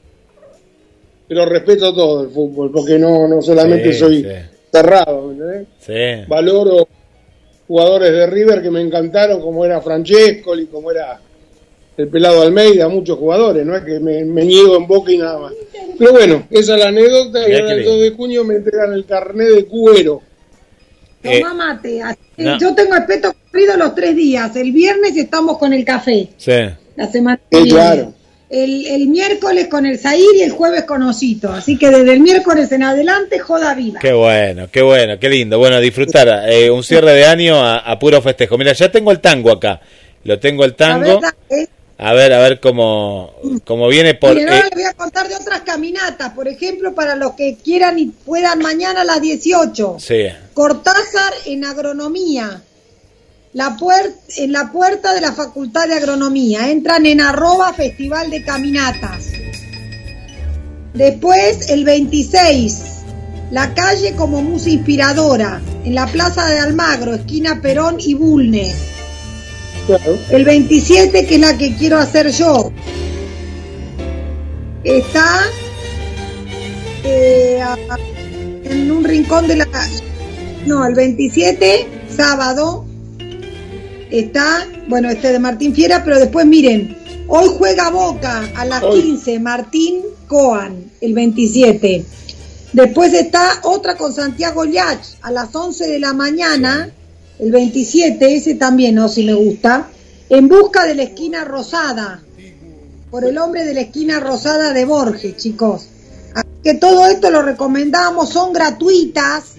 pero respeto todo el fútbol, porque no, no solamente Sí, soy sí. cerrado, ¿me entendés? Sí, valoro jugadores de River que me encantaron, como era Francescoli, como era el pelado Almeida, muchos jugadores, no es que me, me niego en boca y nada más. Pero bueno, esa es la anécdota, y ahora el lindo. 2 de junio me entregan el carnet de cuero. Eh, Tomá mate. así- no. Yo tengo el peto corrido los tres días. El viernes estamos con el café, sí. la semana que viene. claro. El, el miércoles con el Zair y el jueves con Osito. Así que desde el miércoles en adelante, joda viva. Qué bueno, qué bueno, qué lindo. Bueno, disfrutar eh, un cierre de año a, a puro festejo. Mira, ya tengo el tango acá. Lo tengo el tango. es- A ver, a ver cómo, cómo viene por... Ahora eh, les voy a contar de otras caminatas. Por ejemplo, para los que quieran y puedan mañana a las 18. sí, Cortázar en agronomía. La en la puerta de la Facultad de Agronomía. Entran en arroba Festival de Caminatas. Después, el 26, la calle como musa inspiradora. En la Plaza de Almagro, esquina Perón y Bulnes. Claro. El 27, que es la que quiero hacer yo, está eh, en un rincón de la... No, el 27, sábado, está, bueno, este de Martín Fiera, pero después miren, hoy juega Boca a las Hoy. 15, Martín Coan, el 27. Después está otra con Santiago Yach a las 11 de la mañana, el 27, ese también, no, si me gusta, en busca de la esquina rosada, por el hombre de la esquina rosada de Borges, chicos. Así que todo esto lo recomendamos, son gratuitas,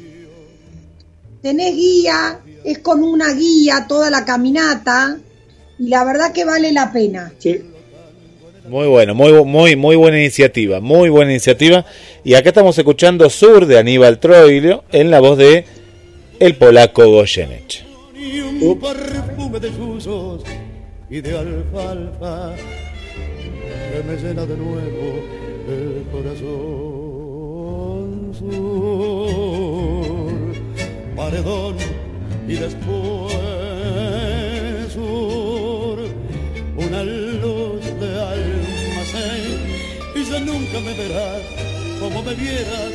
tenés guía, es con una guía toda la caminata, y la verdad que vale la pena. Sí. muy bueno, muy, muy, muy buena iniciativa, muy buena iniciativa. Y acá estamos escuchando Sur de Aníbal Troilio en la voz de el polaco Goyeneche. y un perfume de susos y de alfalfa que me llena de nuevo el corazón sur paredón y después sur una luz de almacén y ya nunca me verás como me vieras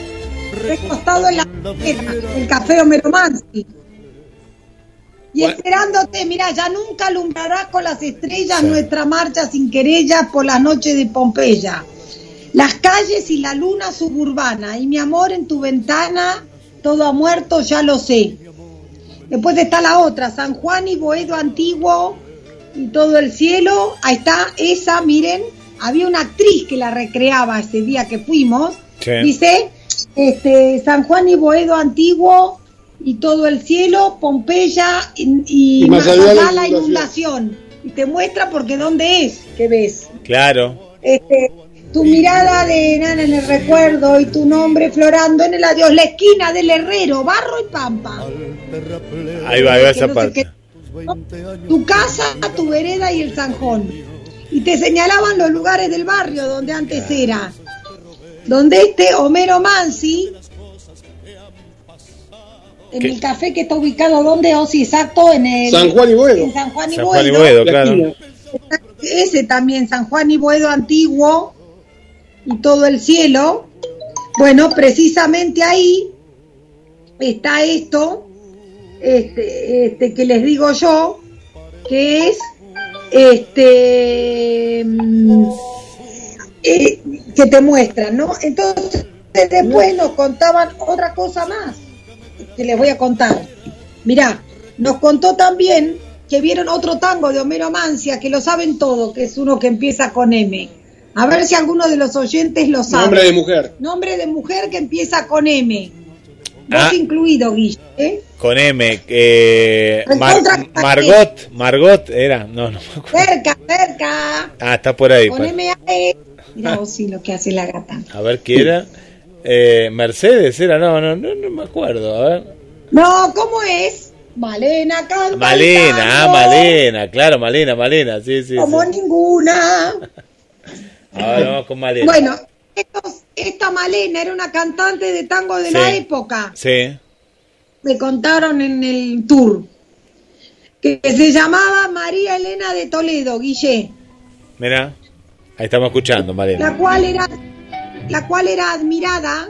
recostado en la acera, el café Homero Mansi. Y Bueno. esperándote, mira, ya nunca alumbrarás con las estrellas Sí. nuestra marcha sin querellas por las noches de Pompeya. Las calles y la luna suburbana, y mi amor en tu ventana, todo ha muerto, ya lo sé. Después está la otra, San Juan y Boedo antiguo y todo el cielo. Ahí está, esa, miren, había una actriz que la recreaba ese día que fuimos. Sí. Dice, este, San Juan y Boedo antiguo y todo el cielo, Pompeya y, y Y más allá allá la la inundación. inundación. Y te muestra porque dónde es que ves. Claro. Este, tu mirada de nana en el recuerdo y tu nombre florando en el adiós, la esquina del herrero, barro y pampa. Ahí va, ahí va Que esa no parte. qué- Tu casa, tu vereda y el zanjón. Y te señalaban los lugares del barrio donde antes era. Donde este Homero Mansi, en ¿Qué? el café que está ubicado, ¿dónde? O sí, exacto, en el... San Juan y Boedo. En San Juan y San Juan y Boedo. Claro. Ese también, San Juan y Boedo antiguo y todo el cielo. Bueno, precisamente ahí está esto, este, este que les digo yo, que es este mm, eh, que te muestran, ¿no? Entonces después nos contaban otra cosa más que les voy a contar. Mirá, nos contó también que vieron otro tango de Homero Mancia, que lo saben todo, que es uno que empieza con M. A ver si alguno de los oyentes lo sabe. Nombre de mujer. Nombre de mujer que empieza con M. Vos Ah. incluido, Guille. ¿eh? Con M. Eh, Mar- Margot. Margot era. No, no me acuerdo. Cerca, cerca. Ah, está por ahí. Con pa- M A E. Mira vos sí lo que hace la gata. A ver qué era. Eh, Mercedes era. No, no, no, no me acuerdo. A ver. No, ¿cómo es? Malena canta. Malena, ah, Malena. Claro, Malena, Malena. Sí, sí. Como sí. ninguna. Ahora vamos con Malena. Bueno, estos- esta Malena era una cantante de tango de Sí. la época. Sí. Me contaron en el tour. Que se llamaba María Elena de Toledo, Guille. Mira. Ahí estamos escuchando, Malena. La cual era, la cual era admirada.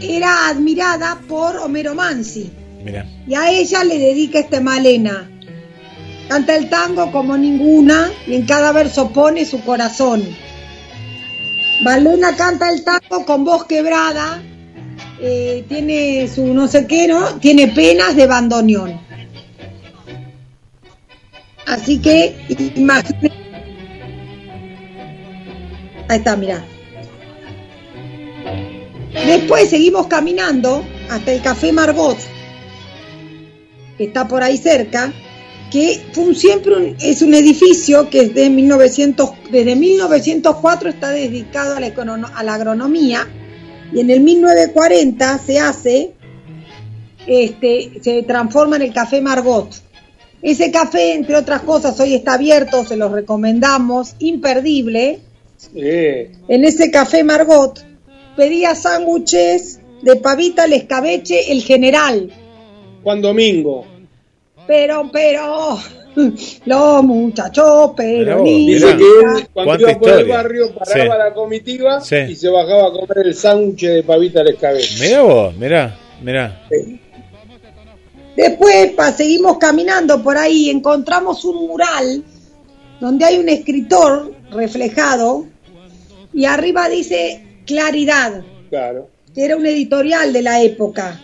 Era admirada por Homero Mansi. Mira. Y a ella le dedica este Malena. Canta el tango como ninguna y en cada verso pone su corazón. Malena canta el tango con voz quebrada, eh, tiene su no sé qué, ¿no? Tiene penas de bandoneón. Así que imagínate. Ahí está, mira. Después seguimos caminando hasta el Café Margot, que está por ahí cerca, que fue siempre un- es un edificio que desde 1900, desde 1904 está dedicado a la, a la agronomía y en el 1940 se hace, este, se transforma en el Café Margot. Ese café, entre otras cosas, hoy está abierto, se los recomendamos, imperdible. En ese café Margot pedía sándwiches de pavita al escabeche el general. Juan Domingo. Pero, pero, los muchachos, pero Mirá vos, ni Dice Mirá. que él, cuando iba por el barrio, paraba Sí. la comitiva Sí. y se bajaba a comer el sándwich de pavita al escabeche. Mira vos, mira, mira. Después pa, seguimos caminando por ahí y encontramos un mural donde hay un escritor reflejado y arriba dice Claridad, Claro. que era un editorial de la época,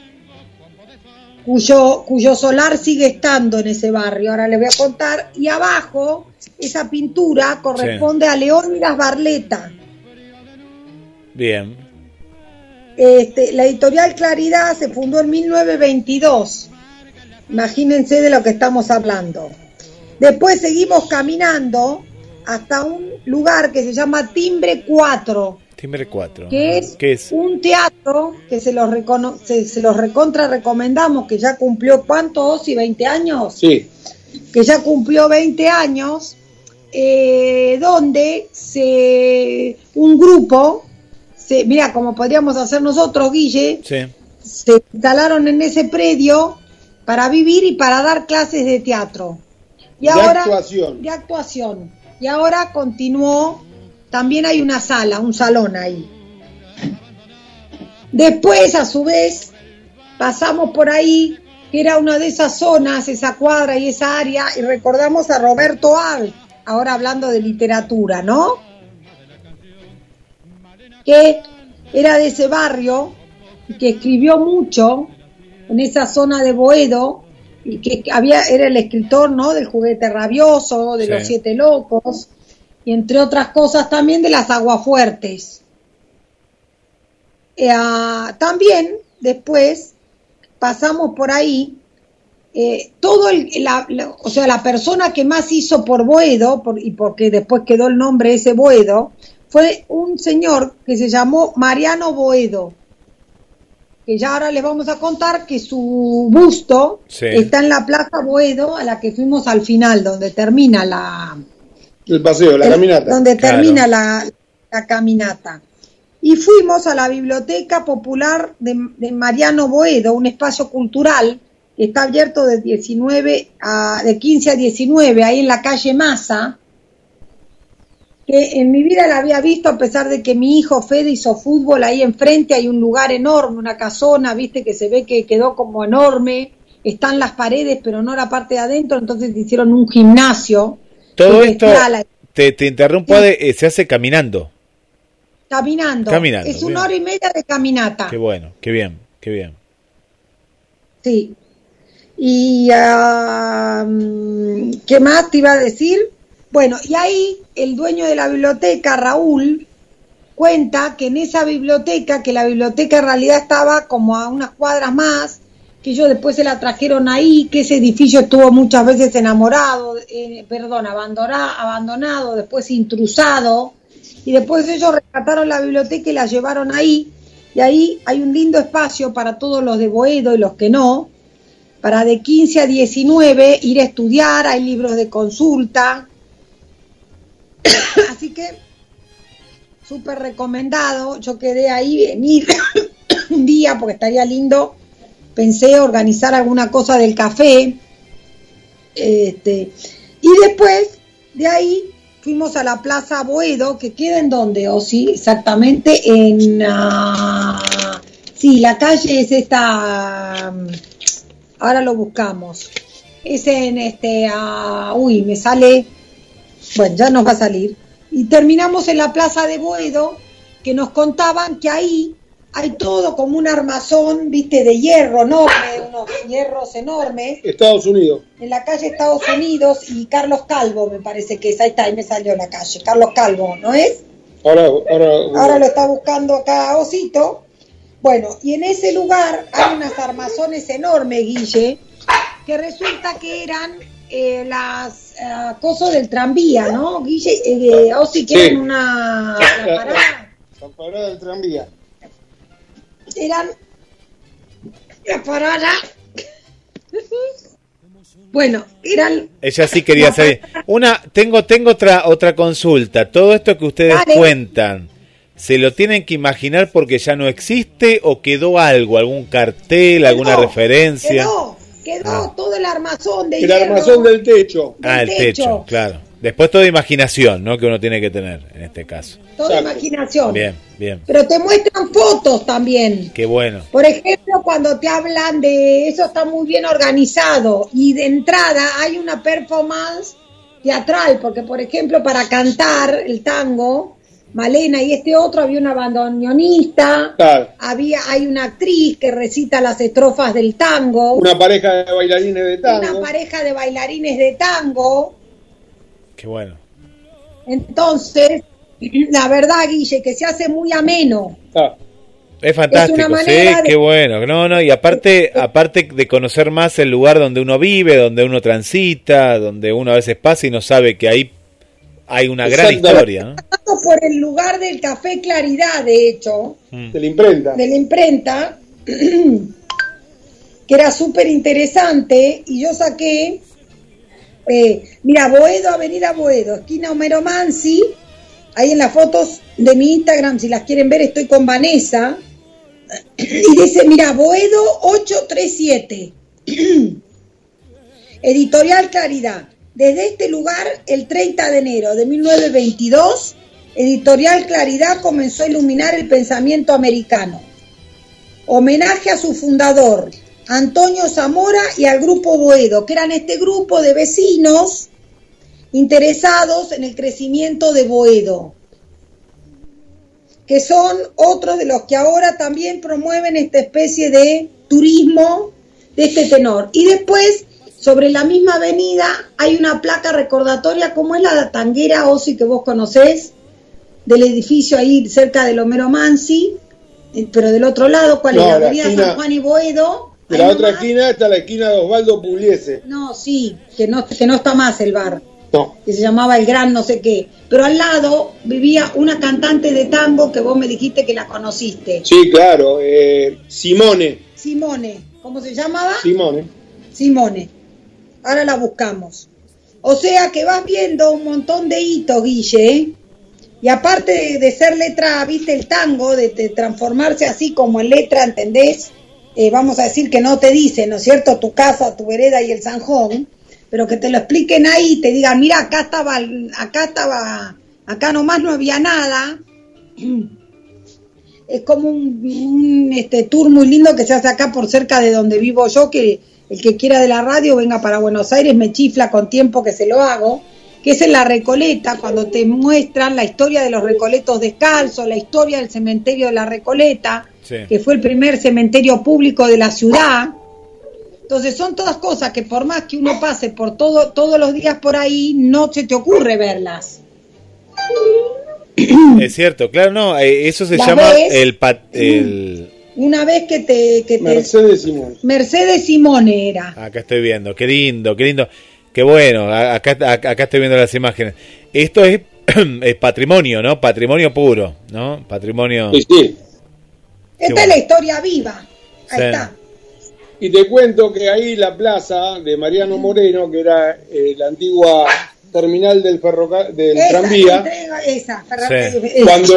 cuyo, cuyo solar sigue estando en ese barrio. Ahora les voy a contar. Y abajo, esa pintura corresponde a Leónidas Barleta. Bien. Este, la editorial Claridad se fundó en 1922. Imagínense de lo que estamos hablando. Después seguimos caminando hasta un lugar que se llama Timbre 4, Timbre 4. que es, ¿Qué es? un teatro que se los, recono se, se los recontra recomendamos, que ya cumplió, ¿cuántos? ¿Y 20 años? Sí. Que ya cumplió 20 años, eh, donde se, un grupo, se, mira, como podríamos hacer nosotros, Guille, Sí. se instalaron en ese predio para vivir y para dar clases de teatro. Y De ahora, actuación. De actuación. Y ahora continuó, también hay una sala, un salón ahí. Después, a su vez, pasamos por ahí, que era una de esas zonas, esa cuadra y esa área, y recordamos a Roberto Al, ahora hablando de literatura, ¿no? Que era de ese barrio y que escribió mucho en esa zona de Boedo y que había era el escritor, ¿no? Del juguete rabioso, de Sí. los siete locos y entre otras cosas también de las aguafuertes. Eh, ah, también después pasamos por ahí eh, todo el, la, la- o sea la persona que más hizo por Boedo por- y porque después quedó el nombre ese Boedo fue un señor que se llamó Mariano Boedo que ya ahora les vamos a contar que su busto Sí. está en la Plaza Boedo a la que fuimos al final donde termina la El paseo, la el- caminata. donde Claro. termina la, la caminata. Y fuimos a la Biblioteca Popular de, de Mariano Boedo, un espacio cultural que está abierto de 19 a, de 15 a 19, ahí en la calle Massa, que en mi vida la había visto a pesar de que mi hijo Fede hizo fútbol, ahí enfrente hay un lugar enorme, una casona, viste que se ve que quedó como enorme, están las paredes pero no la parte de adentro, entonces hicieron un gimnasio. Todo esto, te, te interrumpo, Ade, eh, se hace caminando. Caminando. Caminando, Es una bien. hora y media de caminata. Qué bueno, qué bien, qué bien. Sí. Y mm, ¿qué más te iba a decir? Bueno, y ahí el dueño de la biblioteca, Raúl, cuenta que en esa biblioteca, que la biblioteca en realidad estaba como a unas cuadras más, que ellos después se la trajeron ahí, que ese edificio estuvo muchas veces enamorado, eh, perdón, abandonado, abandonado, después intrusado, y después ellos rescataron la biblioteca y la llevaron ahí, y ahí hay un lindo espacio para todos los de Boedo y los que no, para de 15 a 19 ir a estudiar, hay libros de consulta, así que súper recomendado, yo quedé ahí venir un día porque estaría lindo, pensé organizar alguna cosa del café, este, y después de ahí fuimos a la Plaza Boedo, que queda en donde, o sí, exactamente en, ah, sí, la calle es esta, ahora lo buscamos, es en este, ah, uy, me sale, bueno, ya nos va a salir, y terminamos en la Plaza de Boedo, que nos contaban que ahí hay todo como un armazón, viste, de hierro enorme, unos hierros enormes, Estados Unidos. en la calle Estados Unidos y Carlos Calvo, me parece que es, ahí está, ahí me salió la calle, Carlos Calvo, ¿no es? Ahora, ahora, Ahora lo está buscando acá Osito. Bueno, y en ese lugar hay unas armazones enormes, Guille, que resulta que eran eh, las eh, cosas del tranvía, ¿no? Guille, eh, Osi, que Sí. una, la parada, la parada del tranvía. Eran la parada. Bueno, eran Ella sí quería saber. Una, tengo, tengo otra, otra consulta. Todo esto que ustedes Dale. cuentan, ¿se lo tienen que imaginar porque ya no existe o quedó algo, algún cartel, alguna Quedó, referencia? Quedó, quedó Ah. todo el armazón de El hierro. armazón del techo. ah, el techo. claro. Después toda imaginación, ¿no? Que uno tiene que tener en este caso. Toda Exacto. imaginación. Bien, bien. Pero te muestran fotos también. Qué bueno. Por ejemplo, cuando te hablan de eso está muy bien organizado y de entrada hay una performance teatral, porque por ejemplo para cantar el tango, Malena y este otro había una bandoneonista, Claro. había hay una actriz que recita las estrofas del tango, Una pareja de bailarines de tango. una pareja de bailarines de tango, Qué bueno. entonces la verdad Guille que se hace muy ameno. Ah, Es fantástico, sí, de- qué bueno. No, no, y aparte, aparte de conocer más el lugar donde uno vive, donde uno transita, donde uno a veces pasa y no sabe que ahí hay una gran historia. ¿no? Pasamos por el lugar del Café Claridad, de hecho, Mm. De la imprenta. de la imprenta, que era súper interesante, y yo saqué, eh, mira, Boedo, Avenida Boedo, esquina Homero Mansi, ahí en las fotos de mi Instagram, si las quieren ver, estoy con Vanessa, y dice, mira, Boedo 837, Editorial Claridad. Desde este lugar, el 30 de enero de 1922, Editorial Claridad comenzó a iluminar el pensamiento americano. Homenaje a su fundador, Antonio Zamora, y al grupo Boedo, que eran este grupo de vecinos interesados en el crecimiento de Boedo, que son otros de los que ahora también promueven esta especie de turismo de este tenor. Y después, sobre la misma avenida, hay una placa recordatoria, como es la tanguera Osi que vos conocés, del edificio ahí cerca del Homero Mansi, eh, pero del otro lado, ¿cuál No, es? La avenida San Juan y Boedo. De la otra esquina está la esquina de Osvaldo Pugliese. No, sí, que no, que no está más el bar No. que se llamaba El Gran no sé qué. Pero al lado vivía una cantante de tango que vos me dijiste que la conociste. Sí, claro. eh, Simone. Simone. ¿Cómo se llamaba? Simone. Simone. Ahora la buscamos. O sea que vas viendo un montón de hitos, Guille. ¿eh? Y aparte de, de ser letra, viste el tango, de, de transformarse así como en letra, ¿entendés? Eh, vamos a decir que no te dicen, ¿no es cierto? Tu casa, tu vereda y el Sanjón, pero que te lo expliquen ahí te digan, mira, acá estaba, acá estaba, acá nomás no había nada. Es como un, un, este, tour muy lindo que se hace acá por cerca de donde vivo yo, que el que quiera de la radio venga para Buenos Aires, me chifla con tiempo que se lo hago, que es en la Recoleta, cuando te muestran la historia de los recoletos descalzos, la historia del cementerio de la Recoleta, Sí. que fue el primer cementerio público de la ciudad. Entonces son todas cosas que por más que uno pase por todo, todos los días por ahí, no se te ocurre verlas. Es cierto, claro, no, eh, eso se ¿La llama ves? el, pat- el... Una vez que te... Que te Mercedes Simone. Mercedes Simone era. Acá estoy viendo, qué lindo, qué lindo, qué bueno, acá, acá estoy viendo las imágenes. Esto es, es patrimonio, ¿no? Patrimonio puro, ¿no? Patrimonio... Sí, sí. Esta bueno. es la historia viva. Ahí Sí. está. Y te cuento que ahí la plaza de Mariano Moreno, que era eh, la antigua terminal del ferroca del Esa, tranvía, entrega- esa, Sí. cuando,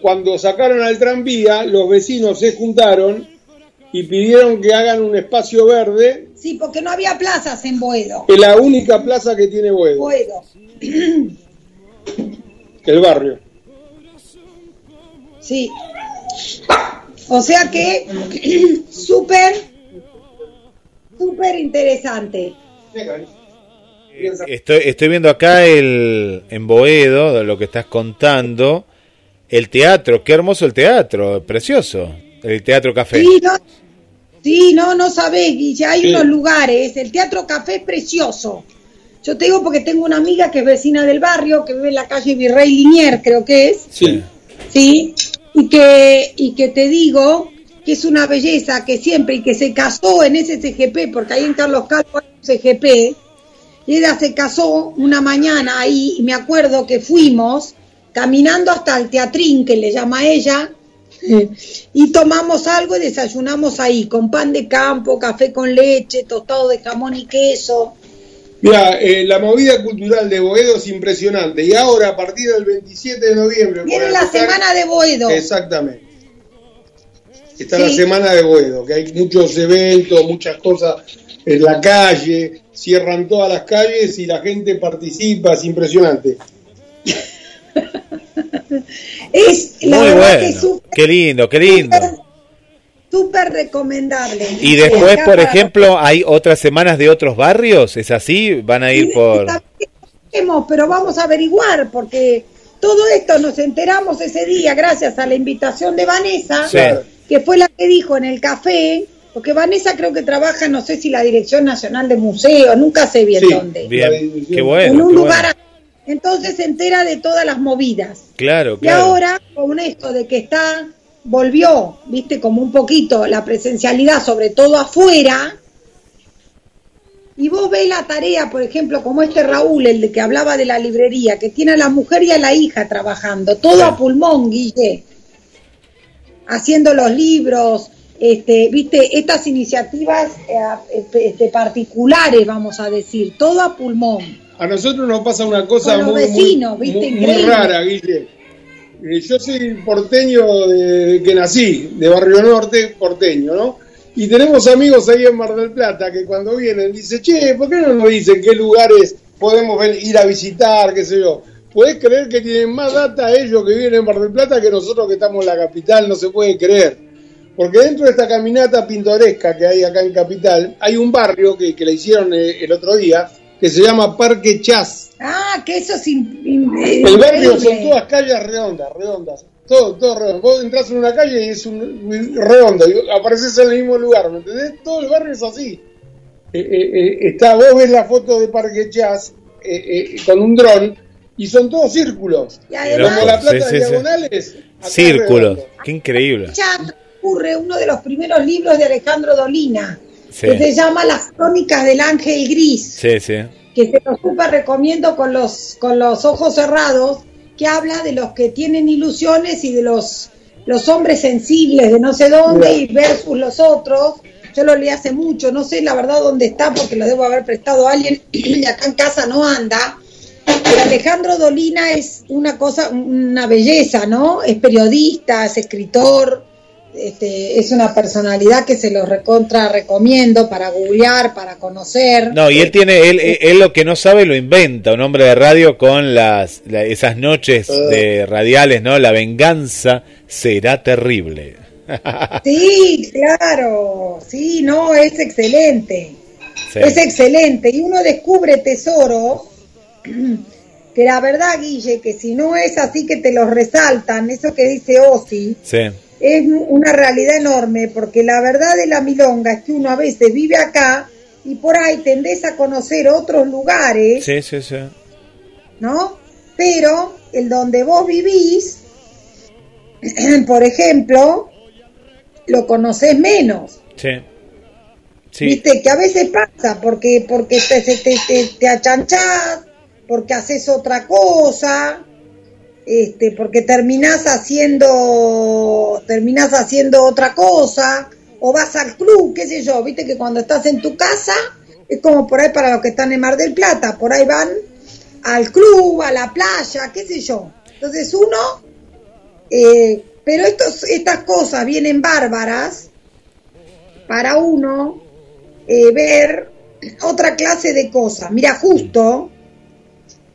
cuando sacaron al tranvía, los vecinos se juntaron y pidieron que hagan un espacio verde, Sí, porque no había plazas en Boedo. es la única plaza que tiene Boedo, Boedo. el barrio. Sí. O sea que, súper, súper interesante. Estoy, estoy viendo acá el en Boedo, de lo que estás contando, el teatro, qué hermoso el teatro, precioso, el Teatro Café. Sí, no, sí, no, no sabés, Guille, hay Sí. unos lugares, el Teatro Café es precioso. Yo te digo porque tengo una amiga que es vecina del barrio, que vive en la calle Virrey Linier, creo que es, Sí. ¿sí? Y que, y que te digo que es una belleza que siempre, y que se casó en ese CGP, porque ahí en Carlos Calvo hay un CGP, ella se casó una mañana ahí, y me acuerdo que fuimos caminando hasta el teatrín, que le llama ella, y tomamos algo y desayunamos ahí, con pan de campo, café con leche, tostado de jamón y queso. Mira, eh, la movida cultural de Boedo es impresionante. Y ahora, a partir del 27 de noviembre... Viene la semana de Boedo. Exactamente. Está Sí. la semana de Boedo, que hay muchos eventos, muchas cosas en la calle, cierran todas las calles y la gente participa, es impresionante. Es la Muy verdad que bueno, qué lindo, qué lindo. Súper recomendable. Y después, Acá por para- ejemplo, hay otras semanas de otros barrios, ¿es así? Van a ir Sí, por... pero vamos a averiguar porque todo esto nos enteramos ese día gracias a la invitación de Vanessa, Sí. que fue la que dijo en el café, porque Vanessa creo que trabaja, no sé si la Dirección Nacional de Museos, nunca sé bien Sí. dónde. Bien, qué en bueno, un qué bueno. lugar así. entonces se entera de todas las movidas. Claro, Y claro. ahora, con esto de que está, volvió, viste, como un poquito la presencialidad, sobre todo afuera, y vos ves la tarea, por ejemplo, como este Raúl, el de que hablaba de la librería, que tiene a la mujer y a la hija trabajando, todo a pulmón, Guille, haciendo los libros, este, viste, estas iniciativas eh, este, particulares, vamos a decir, todo a pulmón. A nosotros nos pasa una cosa muy, muy, rara, Guille. Eh, yo soy porteño de, que nací, de Barrio Norte, porteño, ¿no? Y tenemos amigos ahí en Mar del Plata que cuando vienen dicen, che, ¿por qué no nos dicen qué lugares podemos ir a visitar, qué sé yo? ¿Puedes creer que tienen más data ellos que vienen en Mar del Plata que nosotros que estamos en la capital? No se puede creer. Porque dentro de esta caminata pintoresca que hay acá en Capital, hay un barrio que, que le hicieron eh, el otro día, que se llama Parque Chas. Ah, que eso es... El barrio son todas calles redondas, redondas. Todo, todo redondo. Vos entras en una calle y es un redondo, y apareces en el mismo lugar, ¿me entendés? Todo el barrio es así. Eh, eh, eh, está, vos ves la foto de Parque Chas con un dron y son todos círculos. Y además, Como la plata de diagonales. Círculos, qué increíble. Ya ocurre uno de los primeros libros de Alejandro Dolina, que se llama Las crónicas del ángel gris. Sí, sí. Que se lo super recomiendo con los, con los ojos cerrados que habla de los que tienen ilusiones y de los, los hombres sensibles de no sé dónde y versus los otros. Yo lo leí hace mucho, no sé la verdad dónde está porque lo debo haber prestado a alguien y acá en casa no anda. Pero Alejandro Dolina es una cosa, una belleza, ¿no? Es periodista, es escritor, este, es una personalidad que se lo recontra recomiendo para googlear, para conocer. No, y él tiene, él, él lo que no sabe lo inventa, un hombre de radio con las, esas noches ah. de radiales, ¿no? La venganza será terrible. Sí, claro, sí, no, es excelente. Es excelente. Y uno descubre tesoro que la verdad, Guille, que si no es así que te los resaltan, eso que dice Osi, sí es una realidad enorme, porque la verdad de la milonga es que uno a veces vive acá y por ahí tendés a conocer otros lugares. Sí, sí, sí. ¿No? Pero el donde vos vivís, por ejemplo, lo conoces menos. Sí. sí. Viste que a veces pasa porque porque te, te, te, te achanchás, porque haces otra cosa, este, porque terminás haciendo, terminás haciendo otra cosa, o vas al club, qué sé yo, viste que cuando estás en tu casa, es como por ahí para los que están en Mar del Plata, por ahí van al club, a la playa, qué sé yo. Entonces uno, eh, pero estos, estas cosas vienen bárbaras para uno eh, ver otra clase de cosas. Mira, justo,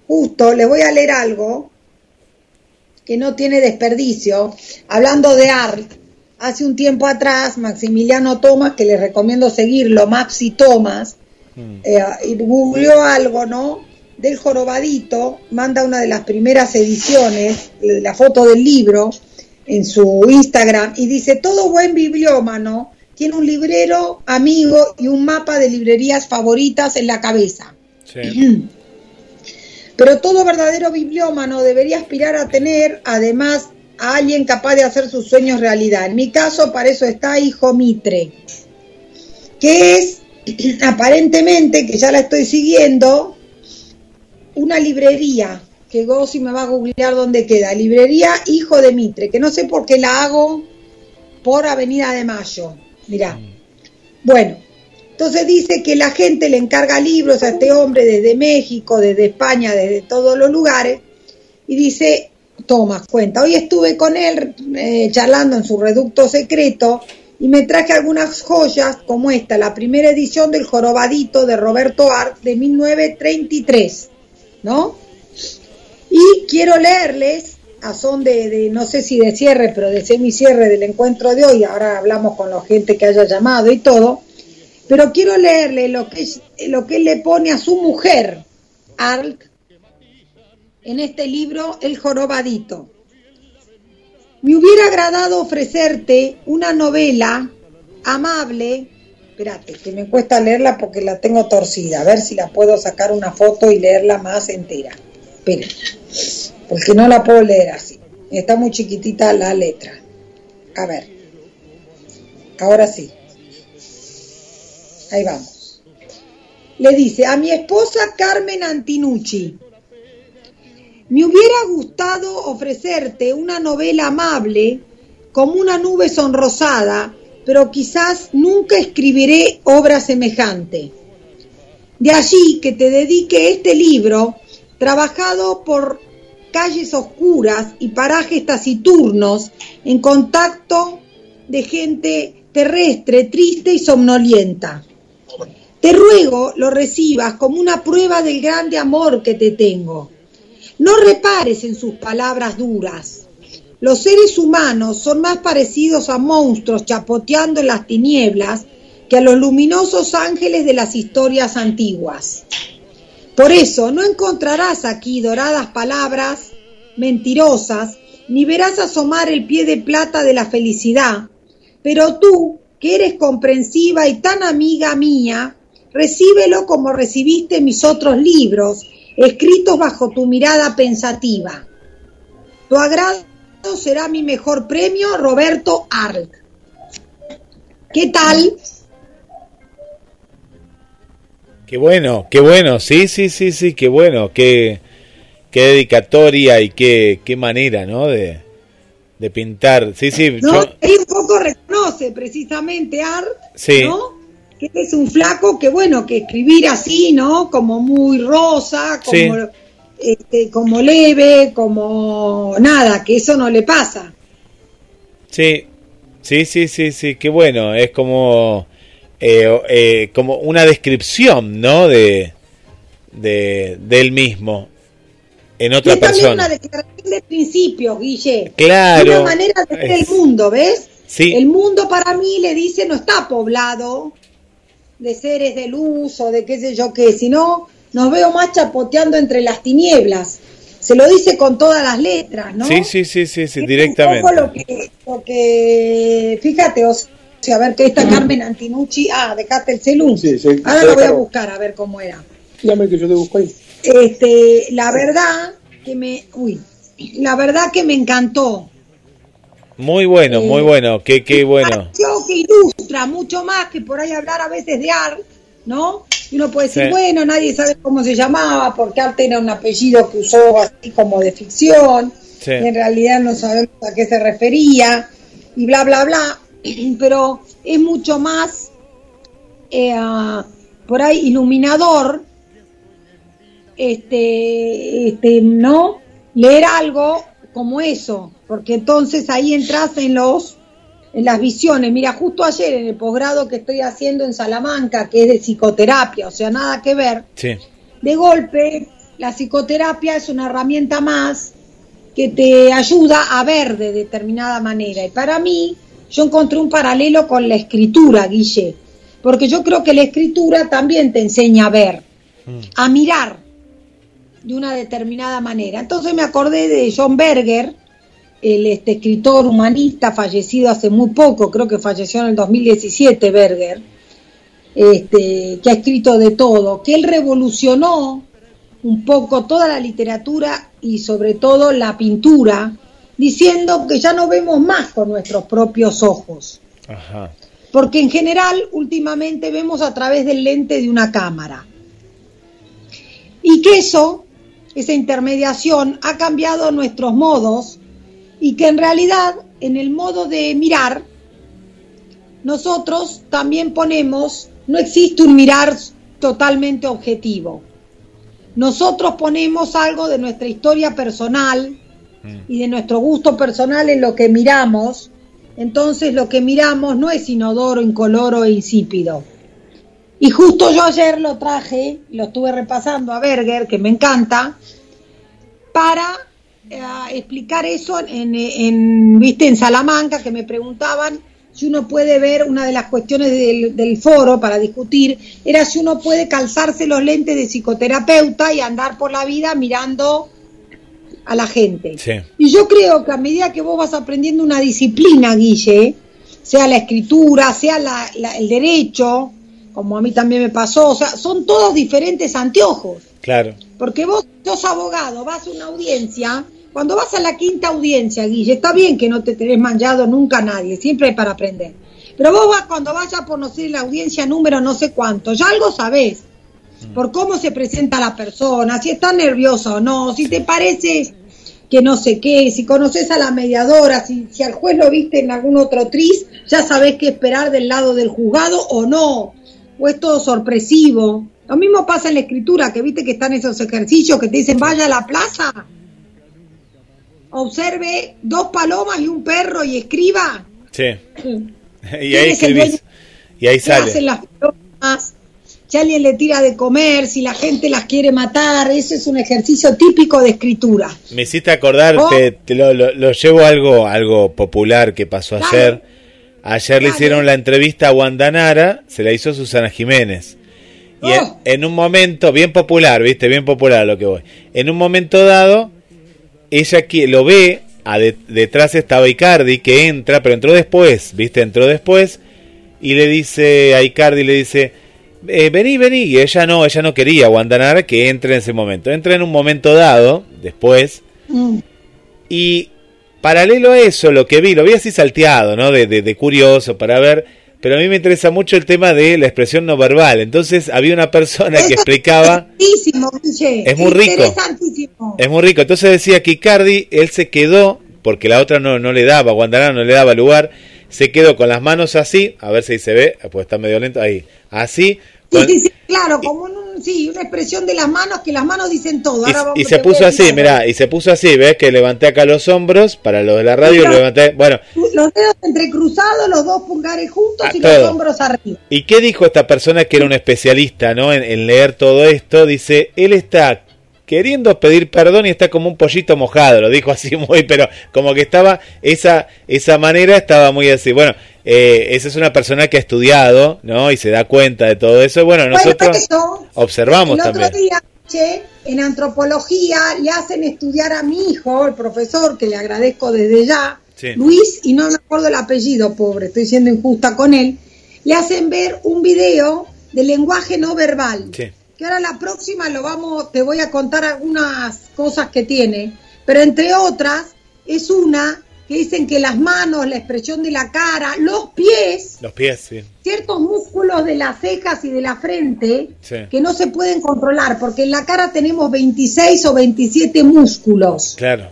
justo, les voy a leer algo que no tiene desperdicio. Hablando de art, hace un tiempo atrás, Maximiliano Tomás, que les recomiendo seguirlo, Maxi Tomás, mm. eh, y googleó algo, ¿no? Del jorobadito, manda una de las primeras ediciones, la foto del libro, en su Instagram, y dice, todo buen bibliómano tiene un librero amigo y un mapa de librerías favoritas en la cabeza. Sí. Pero todo verdadero bibliómano debería aspirar a tener, además, a alguien capaz de hacer sus sueños realidad. En mi caso, para eso está Hijo Mitre, que es, aparentemente, que ya la estoy siguiendo, una librería, que Gossi me va a googlear dónde queda, librería Hijo de Mitre, que no sé por qué la hago por Avenida de Mayo. Mirá. Mm. Bueno, entonces dice que la gente le encarga libros a este hombre desde México, desde España, desde todos los lugares, y dice, toma, cuenta, hoy estuve con él eh, charlando en su reducto secreto y me traje algunas joyas como esta, la primera edición del Jorobadito de Roberto Art de 1933, ¿no? Y quiero leerles, a son de, de, no sé si de cierre, pero de semicierre del encuentro de hoy, ahora hablamos con la gente que haya llamado y todo, pero quiero leerle lo que, lo que él le pone a su mujer, Ark, en este libro, El Jorobadito. Me hubiera agradado ofrecerte una novela amable. Espérate, que me cuesta leerla porque la tengo torcida. A ver si la puedo sacar una foto y leerla más entera. Esperen, porque no la puedo leer así. Está muy chiquitita la letra. A ver. Ahora sí. Ahí vamos. le dice a mi esposa Carmen Antinucci, me hubiera gustado ofrecerte una novela amable como una nube sonrosada, pero quizás nunca escribiré obra semejante. De allí que te dedique este libro, trabajado por calles oscuras y parajes taciturnos, en contacto de gente terrestre, triste y somnolienta. Te ruego lo recibas como una prueba del grande amor que te tengo. No repares en sus palabras duras. Los seres humanos son más parecidos a monstruos chapoteando en las tinieblas que a los luminosos ángeles de las historias antiguas. Por eso no encontrarás aquí doradas palabras mentirosas, ni verás asomar el pie de plata de la felicidad, pero tú, que eres comprensiva y tan amiga mía, recíbelo como recibiste mis otros libros, escritos bajo tu mirada pensativa. Tu agrado será mi mejor premio, Roberto Arlt. ¿Qué tal? Qué bueno, qué bueno, sí, sí, sí, sí, qué bueno, qué, qué dedicatoria y qué, qué manera, ¿no? De, de pintar. Sí, sí. No, ahí un poco reconoce precisamente Art, Sí. ¿no? Que es un flaco que, bueno, que escribir así, ¿no? Como muy rosa, como, Sí. este, como leve, como nada, que eso no le pasa. Sí, sí, sí, sí, sí, qué bueno. Es como, eh, eh, como una descripción, ¿no? De, de, de él mismo en Y otra es también una persona. declaración de principios, Guille. Claro. Una manera de ver el mundo, ¿ves? Sí. El mundo para mí, le dice, no está poblado de seres de luz o de qué sé yo qué, sino nos veo más chapoteando entre las tinieblas. Se lo dice con todas las letras, ¿no? Sí, sí, sí, sí, sí, directamente. Lo que, lo que fíjate, o sea, a ver que esta Carmen Antinucci, ah, dejaste el celu. Sí, sí, Ahora lo voy a buscar a ver cómo era. Dígame que yo te busco ahí. Este, la verdad que me, uy, la verdad que me encantó. Muy bueno, muy Eh, bueno, qué, qué bueno. que ilustra mucho más que por ahí hablar a veces de Art, ¿no? Y uno puede decir, Sí. bueno, nadie sabe cómo se llamaba, porque Art era un apellido que usó así como de ficción, Sí. y en realidad no sabemos a qué se refería, y bla, bla, bla, pero es mucho más eh, por ahí iluminador, este, este, ¿no? Leer algo como eso, porque entonces ahí entras en los en las visiones. Mira, justo ayer en el posgrado que estoy haciendo en Salamanca, que es de psicoterapia, o sea, nada que ver, Sí, de golpe la psicoterapia es una herramienta más que te ayuda a ver de determinada manera. Y para mí, yo encontré un paralelo con la escritura, Guille, porque yo creo que la escritura también te enseña a ver, a mirar de una determinada manera. Entonces me acordé de John Berger, el este, escritor humanista fallecido hace muy poco, creo que falleció en el 2017 Berger, este, que ha escrito de todo, que él revolucionó un poco toda la literatura y sobre todo la pintura, diciendo que ya no vemos más con nuestros propios ojos, ajá. porque en general últimamente vemos a través del lente de una cámara. Y que eso, esa intermediación, ha cambiado nuestros modos y que en realidad en el modo de mirar, nosotros también ponemos, no existe un mirar totalmente objetivo. Nosotros ponemos algo de nuestra historia personal y de nuestro gusto personal en lo que miramos, entonces lo que miramos no es inodoro, incoloro e insípido. Y justo yo ayer lo traje, lo estuve repasando a Berger, que me encanta, para eh, explicar eso en, en, viste, en Salamanca, que me preguntaban si uno puede ver, una de las cuestiones del, del, foro para discutir, era si uno puede calzarse los lentes de psicoterapeuta y andar por la vida mirando a la gente. Sí. Y yo creo que a medida que vos vas aprendiendo una disciplina, Guille, sea la escritura, sea la, la, el derecho, como a mí también me pasó, o sea, son todos diferentes anteojos. Claro. Porque vos sos abogado, vas a una audiencia, cuando vas a la quinta audiencia, Guille, está bien que no te tenés manchado nunca a nadie, siempre hay para aprender. Pero vos vas cuando vayas no sé, la audiencia número no sé cuánto, ya algo sabés. por cómo se presenta la persona, si está nerviosa o no, si te parece que no sé qué, si conoces a la mediadora, si, si al juez lo viste en algún otro tris, ya sabes qué esperar del lado del juzgado o no, o es todo sorpresivo. Lo mismo pasa en la escritura, que viste que están esos ejercicios que te dicen vaya a la plaza, observe dos palomas y un perro y escriba. Sí. y ahí escribís. Y ahí sale. Hacen las palomas, si alguien le tira de comer, si la gente las quiere matar, eso es un ejercicio típico de escritura. Me hiciste acordar, Oh. te, te lo, lo- lo llevo a algo, algo popular que pasó Dale. ayer. Ayer le hicieron la entrevista a Wanda Nara, se la hizo Susana Jiménez. Y en, en un momento, bien popular, viste, bien popular lo que voy. En un momento dado, ella que lo ve, a de- detrás estaba Icardi, que entra, pero entró después, viste, entró después, y le dice a Icardi, le dice, eh, vení, vení, y ella no, ella no quería, Wanda Nara, que entre en ese momento. Entra en un momento dado, después, Mm. y paralelo a eso, lo que vi, lo vi así salteado, ¿no? De, de- de curioso para ver, pero a mí me interesa mucho el tema de la expresión no verbal. Entonces había una persona que explicaba, Es interesantísimo, Guille. Es muy rico. Es muy rico, entonces decía que Icardi, él se quedó, porque la otra no, no le daba, Guandanara no le daba lugar, se quedó con las manos así, a ver si se ve, pues está medio lento, ahí, así. Sí, con- sí, sí, claro, como un- sí, una expresión de las manos, que las manos dicen todo. Ahora Y, se puso así, mirá, y se puso así, ¿ves? Que levanté acá los hombros, para los de la radio, lo levanté, bueno, Los dedos entrecruzados, los dos pulgares juntos Ah, y todo. los hombros arriba. ¿Y qué dijo esta persona que era un especialista ¿no? en, en leer todo esto? Dice, él está queriendo pedir perdón y está como un pollito mojado, lo dijo así muy, pero como que estaba, esa, esa manera estaba muy así. Bueno, eh, esa es una persona que ha estudiado, ¿no? Y se da cuenta de todo eso. Bueno, nosotros Bueno, eso, observamos el otro también. día, che, en antropología le hacen estudiar a mi hijo, el profesor, que le agradezco desde ya, Sí. Luis, y no me acuerdo el apellido, pobre, estoy siendo injusta con él, le hacen ver un video de lenguaje no verbal. Sí. Que ahora la próxima lo vamos, te voy a contar algunas cosas que tiene, pero entre otras es una que dicen que las manos, la expresión de la cara, los pies, Los pies, sí. ciertos músculos de las cejas y de la frente Sí. que no se pueden controlar, porque en la cara tenemos 26 o 27 músculos. Claro.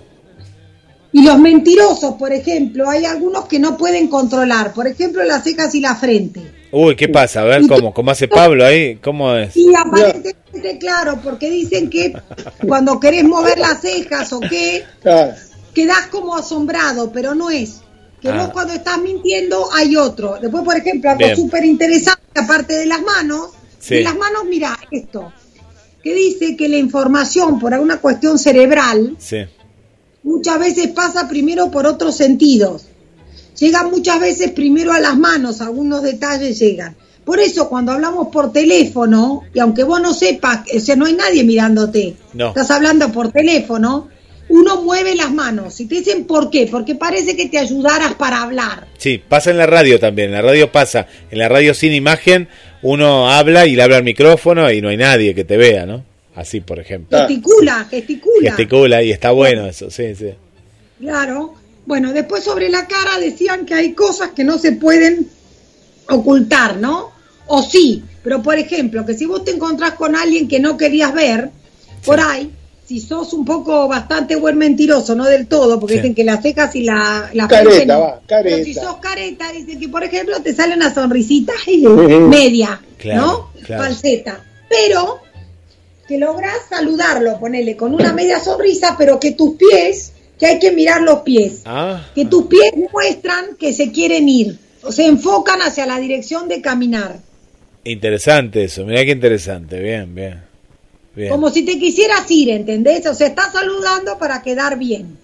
Y los mentirosos, por ejemplo, hay algunos que no pueden controlar, por ejemplo, las cejas y la frente. Uy, ¿qué pasa? A ver, ¿cómo, cómo hace Pablo ahí? ¿Cómo es? Y aparentemente, claro, porque dicen que cuando querés mover las cejas o qué, quedás como asombrado, pero no es. Que Ah. vos cuando estás mintiendo hay otro. Después, por ejemplo, algo súper interesante, aparte de las manos, Sí. de las manos, mira esto, que dice que la información por alguna cuestión cerebral Sí. muchas veces pasa primero por otros sentidos. Llega muchas veces primero a las manos, algunos detalles llegan. Por eso cuando hablamos por teléfono, y aunque vos no sepas, o sea, no hay nadie mirándote, No. estás hablando por teléfono, uno mueve las manos. Y te dicen por qué, porque parece que te ayudaras para hablar. Sí, pasa en la radio también. En la radio pasa. En la radio sin imagen, uno habla y le habla al micrófono y no hay nadie que te vea, ¿no? Así, por ejemplo. Gesticula, gesticula. Gesticula y está bueno eso, sí, sí. Claro. Bueno, después sobre la cara decían que hay cosas que no se pueden ocultar, ¿no? O sí, pero por ejemplo, que si vos te encontrás con alguien que no querías ver, por ahí, si sos un poco bastante buen mentiroso, no del todo, porque Sí. dicen que las cejas y la, la Careta, va, careta. Pero si sos careta, dicen que por ejemplo te sale una sonrisita media, Claro, ¿no? claro. Falseta. Pero que lográs saludarlo, ponele, con una media sonrisa, pero que tus pies, que hay que mirar los pies, Ah, que tus pies muestran que se quieren ir, o se enfocan hacia la dirección de caminar, interesante eso. Mirá qué interesante. Bien, bien. Bien. como si te quisieras ir, ¿entendés? O sea, estás saludando para quedar bien.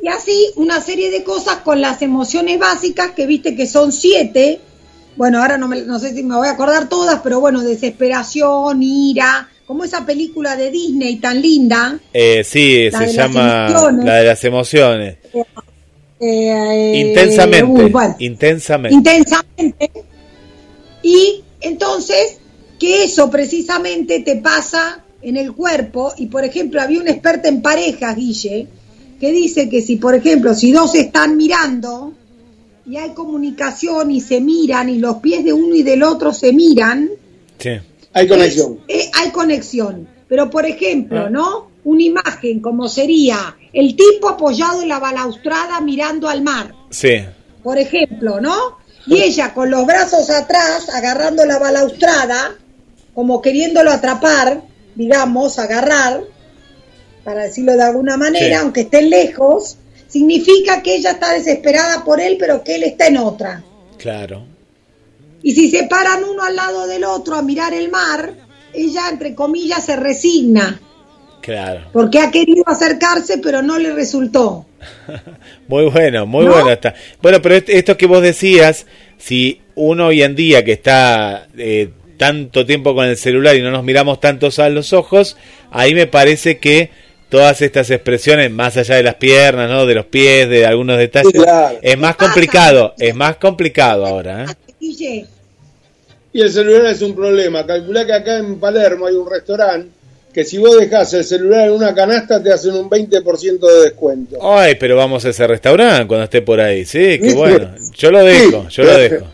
Y así una serie de cosas con las emociones básicas, que viste que son siete, bueno, ahora no, me- no sé si me voy a acordar todas, pero bueno, desesperación, ira, como esa película de Disney tan linda. Eh, sí, se llama la de las emociones. eh, Intensamente. uy, bueno, Intensamente. intensamente. Y entonces, que eso precisamente te pasa en el cuerpo. Y por ejemplo, había un experto en parejas, Guille, que dice que si, por ejemplo, si dos están mirando y hay comunicación y se miran y los pies de uno y del otro se miran, Sí. Hay conexión. Es- eh, hay conexión. Pero, por ejemplo, ¿no? Una imagen como sería el tipo apoyado en la balaustrada mirando al mar, Sí. por ejemplo, ¿no? Y ella con los brazos atrás, agarrando la balaustrada, como queriéndolo atrapar, digamos, agarrar, para decirlo de alguna manera, Sí. aunque estén lejos, significa que ella está desesperada por él, pero que él está en otra. Claro. Y si se paran uno al lado del otro a mirar el mar, ella, entre comillas, se resigna, Claro. porque ha querido acercarse, pero no le resultó. Muy bueno, muy ¿No? bueno está. Bueno, pero est- esto que vos decías, si uno hoy en día que está eh, tanto tiempo con el celular y no nos miramos tantos a los ojos, ahí me parece que todas estas expresiones, más allá de las piernas, ¿no? de los pies, de algunos detalles, Sí, claro. es más complicado, es más complicado ahora. ¿eh? Y el celular es un problema. Calculá que acá en Palermo hay un restaurante que si vos dejás el celular en una canasta te hacen un 20% de descuento. Ay, pero vamos a ese restaurante cuando esté por ahí. Sí, qué ¿Viste? bueno. Yo lo dejo, yo lo dejo.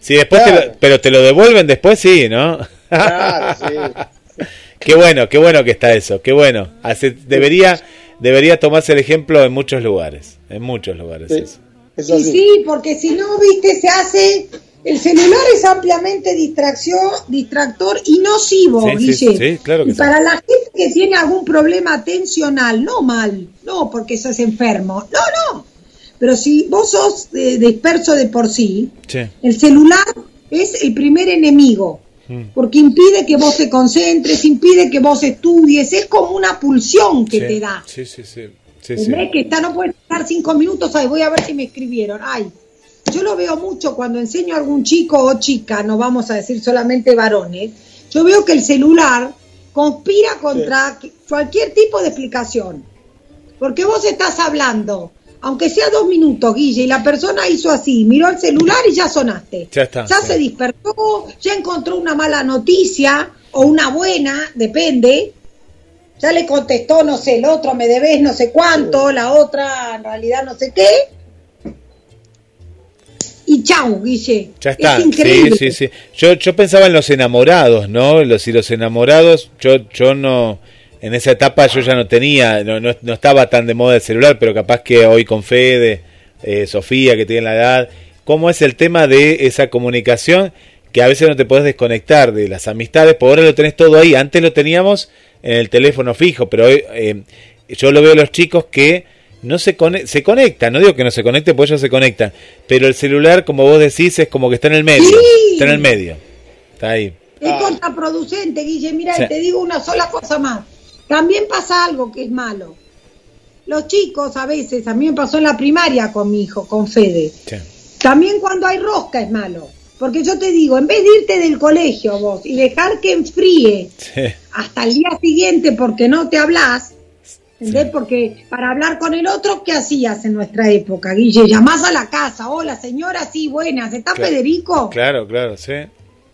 Sí, después te lo- Claro. pero te lo devuelven después, sí, ¿no? Claro, sí. Qué bueno, qué bueno que está eso, qué bueno. Hace- debería, debería tomarse el ejemplo en muchos lugares, en muchos lugares. Sí, eso. es Sí, sí, porque si no, viste, se hace. El celular es ampliamente distracción, distractor y nocivo, Sí, Guille. sí, claro que y para la gente que tiene algún problema atencional, no mal, no porque sos enfermo, no, no. Pero si vos sos eh, disperso de por sí, el celular es el primer enemigo. Mm. Porque impide que vos te concentres, impide que vos estudies, es como una pulsión que te da. Sí, sí, sí. sí. Que está, no puedes estar cinco minutos, ay, voy a ver si me escribieron. Ay, yo lo veo mucho cuando enseño a algún chico o chica, no vamos a decir solamente varones, yo veo que el celular conspira contra cualquier tipo de explicación. Porque vos estás hablando, aunque sea dos minutos, Guille, y la persona hizo así, miró el celular y ya sonaste. Ya está, sí. se despertó, ya encontró una mala noticia o una buena, depende. Ya le contestó, no sé, el otro me debes no sé cuánto, la otra en realidad no sé qué. Y chau, Guille. Ya está, Es increíble. sí, sí, sí. Yo, yo pensaba en los enamorados, ¿no? Los, y los enamorados, yo, yo no, en esa etapa yo ya no tenía, no, no, no estaba tan de moda el celular, pero capaz que hoy con Fede, eh, Sofía, que tiene la edad, ¿cómo es el tema de esa comunicación? Que a veces no te podés desconectar de las amistades, por ahora lo tenés todo ahí, antes lo teníamos en el teléfono fijo, pero hoy, eh, yo lo veo a los chicos que no se, cone- se conectan, no digo que no se conecten, porque ellos se conectan, pero el celular, como vos decís, es como que está en el medio, Sí. está en el medio, está ahí. Es Ah. contraproducente, Guille. Mira, te digo una sola cosa más. También pasa algo que es malo. Los chicos a veces, a mí me pasó en la primaria con mi hijo, con Fede. Sí. También cuando hay rosca es malo. Porque yo te digo, en vez de irte del colegio vos y dejar que enfríe Sí. hasta el día siguiente porque no te hablas, ¿entendés? Porque para hablar con el otro, ¿qué hacías en nuestra época, Guille? Llamás a la casa, hola señora, sí, buenas, ¿está Claro. Federico? Claro, claro, sí.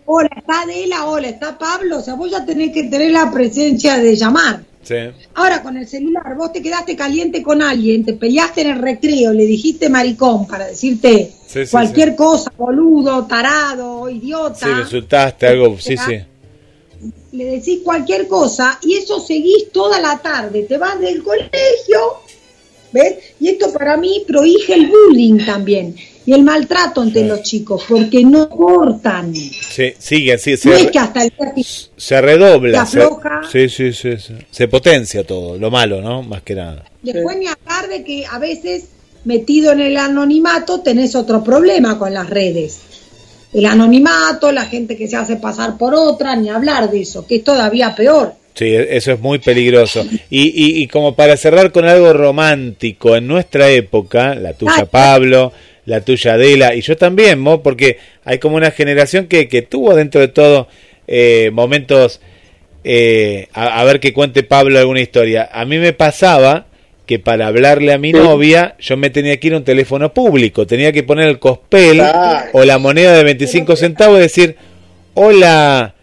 Hola, está Adela, hola, está Pablo, o sea, vos ya tenés que tener la presencia de llamar. Sí. Ahora con el celular, vos te quedaste caliente con alguien, te peleaste en el recreo, le dijiste maricón para decirte Sí, sí, cualquier cosa, boludo, tarado, idiota. Sí, le insultaste algo, sí, sí. Le decís cualquier cosa y eso seguís toda la tarde, te vas del colegio, ¿ves? Y esto para mí prohíbe el bullying también y el maltrato entre los chicos, porque no cortan. Sí, sigue, sí, No se, es que hasta el día se redobla. se afloja. sí, sí, sí, sí. Se potencia todo, lo malo, ¿no? Más que nada. Después ni hablar de que a veces metido en el anonimato tenés otro problema con las redes. El anonimato, la gente que se hace pasar por otra, ni hablar de eso, que es todavía peor. Sí, e, eso es muy peligroso. Y, y, y como para cerrar con algo romántico, en nuestra época, la tuya. Pablo, la tuya Adela, y yo también, Mo, porque hay como una generación que, que tuvo dentro de todo eh, momentos, eh, a, a ver que cuente Pablo alguna historia. A mí me pasaba que para hablarle a mi novia yo me tenía que ir a un teléfono público, tenía que poner el cospel o la moneda de 25 centavos y decir, hola,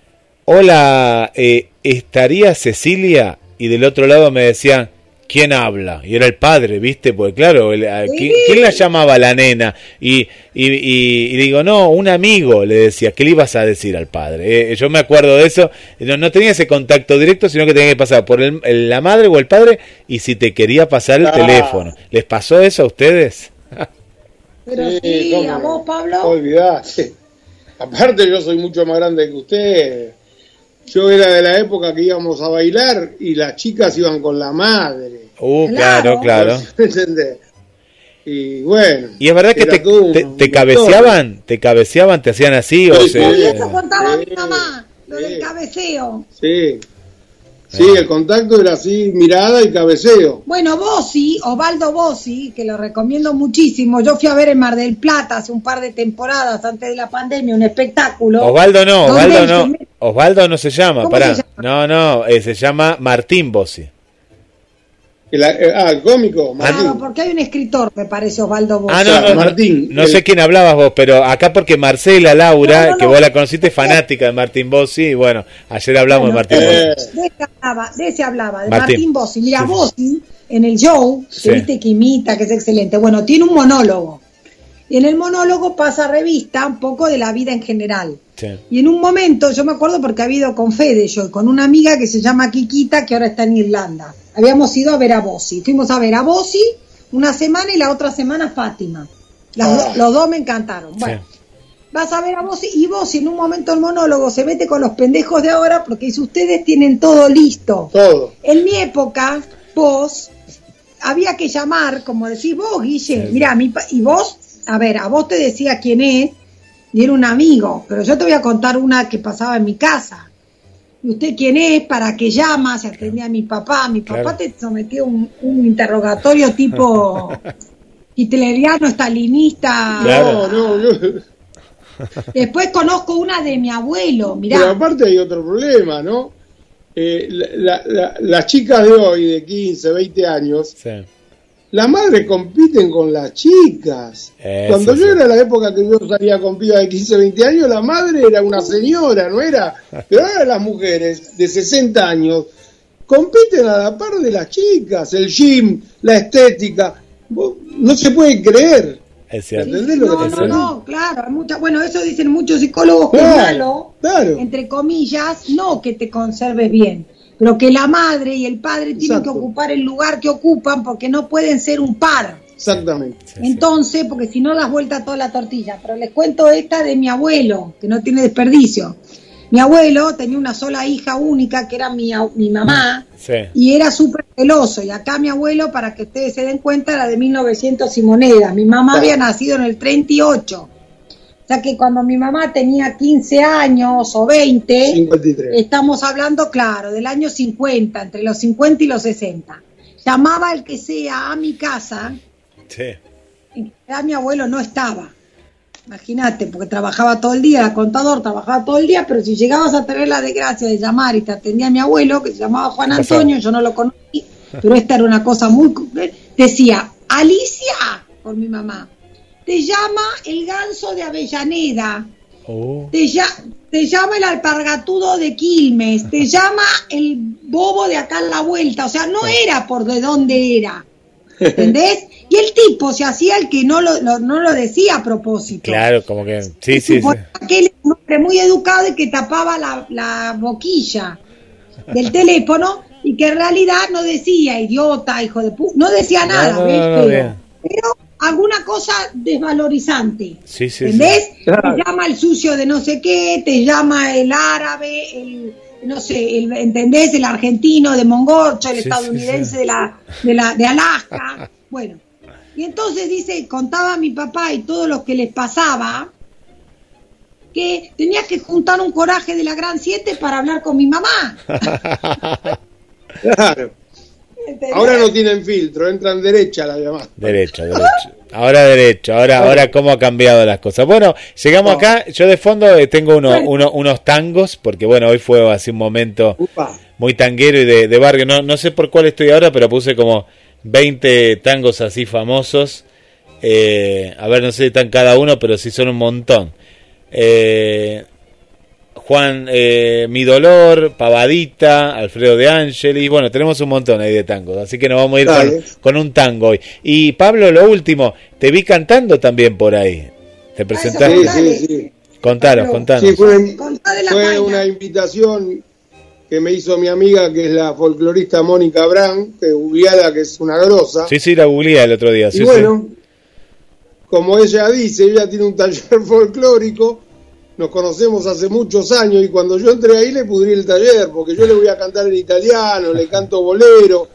hola, eh, ¿estaría Cecilia? Y del otro lado me decían, ¿quién habla? Y era el padre, ¿viste? Porque claro, el- ¿quién, quién la llamaba la nena? Y, y, y- y digo, no, un amigo, le decía, ¿qué le ibas a decir al padre? Eh, yo me acuerdo de eso, no, no tenía ese contacto directo, sino que tenía que pasar por el- el- la madre o el padre y si te quería pasar el Ah. teléfono. ¿Les pasó eso a ustedes? Pero Sí, sí, a no. vos, Pablo. Olvidate. Aparte yo soy mucho más grande que usted. Yo era de la época que íbamos a bailar y las chicas iban con la madre. Uh, claro, Claro. Y bueno. ¿Y es verdad que te, un- te, cabeceaban? ¿Te cabeceaban? ¿Te hacían así? o Sí, se- sí. Eso contaba Sí, mi mamá, lo sí. del cabeceo. Sí. Sí, el contacto era así, mirada y cabeceo. Bueno, Bossi, Osvaldo Bossi, que lo recomiendo muchísimo. Yo fui a ver en Mar del Plata hace un par de temporadas antes de la pandemia un espectáculo. Osvaldo no, Osvaldo no. Osvaldo no se llama, ¿Cómo pará. se No, llama? no, eh, se llama Martín Bossi. El, eh, ah, el cómico, Martín. Claro, porque hay un escritor, me parece, Osvaldo Bossi. Ah, no, sea, no, no, Martín, no el- sé quién hablabas vos, pero acá porque Marcela Laura, No, no, que no. vos la conociste, es fanática de Martín Bossi, y bueno, ayer hablamos Bueno, de Martín eh, Bossi. De ese hablaba, de ese hablaba, de Martín. Martín, Bossi. Mira, Sí, sí. Bossi, en el show, Sí. que viste que imita, que es excelente. Bueno, tiene un monólogo. Y en el monólogo pasa revista un poco de la vida en general. Sí. Y en un momento, yo me acuerdo porque había ido con Fede, yo, y con una amiga que se llama Kikita, que ahora está en Irlanda. Habíamos ido a ver a Bossi. Fuimos a ver a Bossi una semana y la otra semana Fátima. Las Ah. do- los dos me encantaron. Bueno, vas a ver a Bossi y Bossi en un momento el monólogo se mete con los pendejos de ahora porque dice, ustedes tienen todo listo. todo. En mi época, vos, había que llamar, como decís vos, Guille, Sí. mira, mi pa- y vos, a ver, a vos te decía quién es, y era un amigo, pero yo te voy a contar una que pasaba en mi casa. ¿Y usted quién es? ¿Para qué llama? Se atendía a mi papá. Mi papá Claro. te sometió a un, un interrogatorio tipo hitleriano, stalinista. Claro. No, no, yo- Después conozco una de mi abuelo, mirá. Pero aparte hay otro problema, ¿no? Eh, la- la- la- las chicas de hoy, de 15, 20 años, Sí. Las madres compiten con las chicas. Eso Cuando yo sí. era la época que yo salía con pibas de 15, 20 años, la madre era una señora, no era. Pero ahora las mujeres de 60 años compiten a la par de las chicas, el gym, la estética. Vos- No se puede creer. Es cierto. ¿Entendés lo que no, te no, digo? no, claro, hay mucha, bueno, eso dicen muchos psicólogos que es Claro, malo, claro. entre comillas, no que te conserves bien, pero que la madre y el padre tienen Exacto. que ocupar el lugar que ocupan porque no pueden ser un par. Exactamente. Entonces, porque si no das vuelta toda la tortilla. Pero les cuento esta de mi abuelo, que no tiene desperdicio. Mi abuelo tenía una sola hija única, que era mi, mi mamá, Sí. y era súper celoso. Y acá mi abuelo, para que ustedes se den cuenta, era de 1900 y monedas. Mi mamá Claro. había nacido en el 38. O sea que cuando mi mamá tenía 15 años o 20, 53. estamos hablando, claro, del año 50, entre los 50 y los 60. Llamaba el que sea a mi casa, Sí. en realidad mi abuelo no estaba. Imagínate, porque trabajaba todo el día, era contador, trabajaba todo el día, pero si llegabas a tener la desgracia de llamar y te atendía mi abuelo, que se llamaba Juan. Antonio, yo no lo conocí, pero esta era una cosa muy... Decía, Alicia, por mi mamá, te llama el ganso de Avellaneda, Uh, te, ya- te llama el alpargatudo de Quilmes, te llama el bobo de acá en la vuelta, o sea, no era por de dónde era, ¿entendés? Y el tipo se hacía el que no lo, lo- no lo decía a propósito. claro, como que. Sí, sí, sí. Un hombre muy educado y que tapaba la, la boquilla del teléfono y que en realidad no decía idiota, hijo de puta, no decía nada, no, ¿ves? no, pero alguna cosa desvalorizante. Sí, sí, sí. ¿Entendés? Claro. Te llama el sucio de no sé qué, te llama el árabe, el no sé, el, ¿entendés? El argentino de Mongorcho, el estadounidense sí. de la de la de Alaska. Bueno, y entonces dice, contaba a mi papá y todos los que les pasaba que tenía que juntar un coraje de la Gran Siete para hablar con mi mamá. Claro. ¿Entendés? Ahora no tienen filtro, entran derecha la llamada. Derecho, derecho. Ahora derecho, ahora, ahora cómo ha cambiado las cosas. Bueno, llegamos No. acá, yo de fondo eh, tengo uno- uno- unos tangos, porque bueno, hoy fue así un momento Upa. muy tanguero y de, de barrio. No, no sé por cuál estoy ahora, pero puse como 20 tangos así famosos. Eh, a ver, no sé si están cada uno, pero sí son un montón. Eh, Juan eh, Mi Dolor, Pavadita, Alfredo de Ángeles, bueno, tenemos un montón ahí de tangos, así que nos vamos a ir con, con, un tango hoy. Y Pablo, lo último, te vi cantando también por ahí. ¿Te Ah, presentaste? Sí, sí, sí. Contanos, contanos. Sí, fue, una invitación que me hizo mi amiga, que es la folclorista Mónica Brand, que googleada, que es una grosa. Sí, sí, la googleé el otro día. y Sí, bueno, como ella dice, ella tiene un taller folclórico, nos conocemos hace muchos años y cuando yo entré ahí le pudrí el taller, porque yo le voy a cantar en italiano, le canto bolero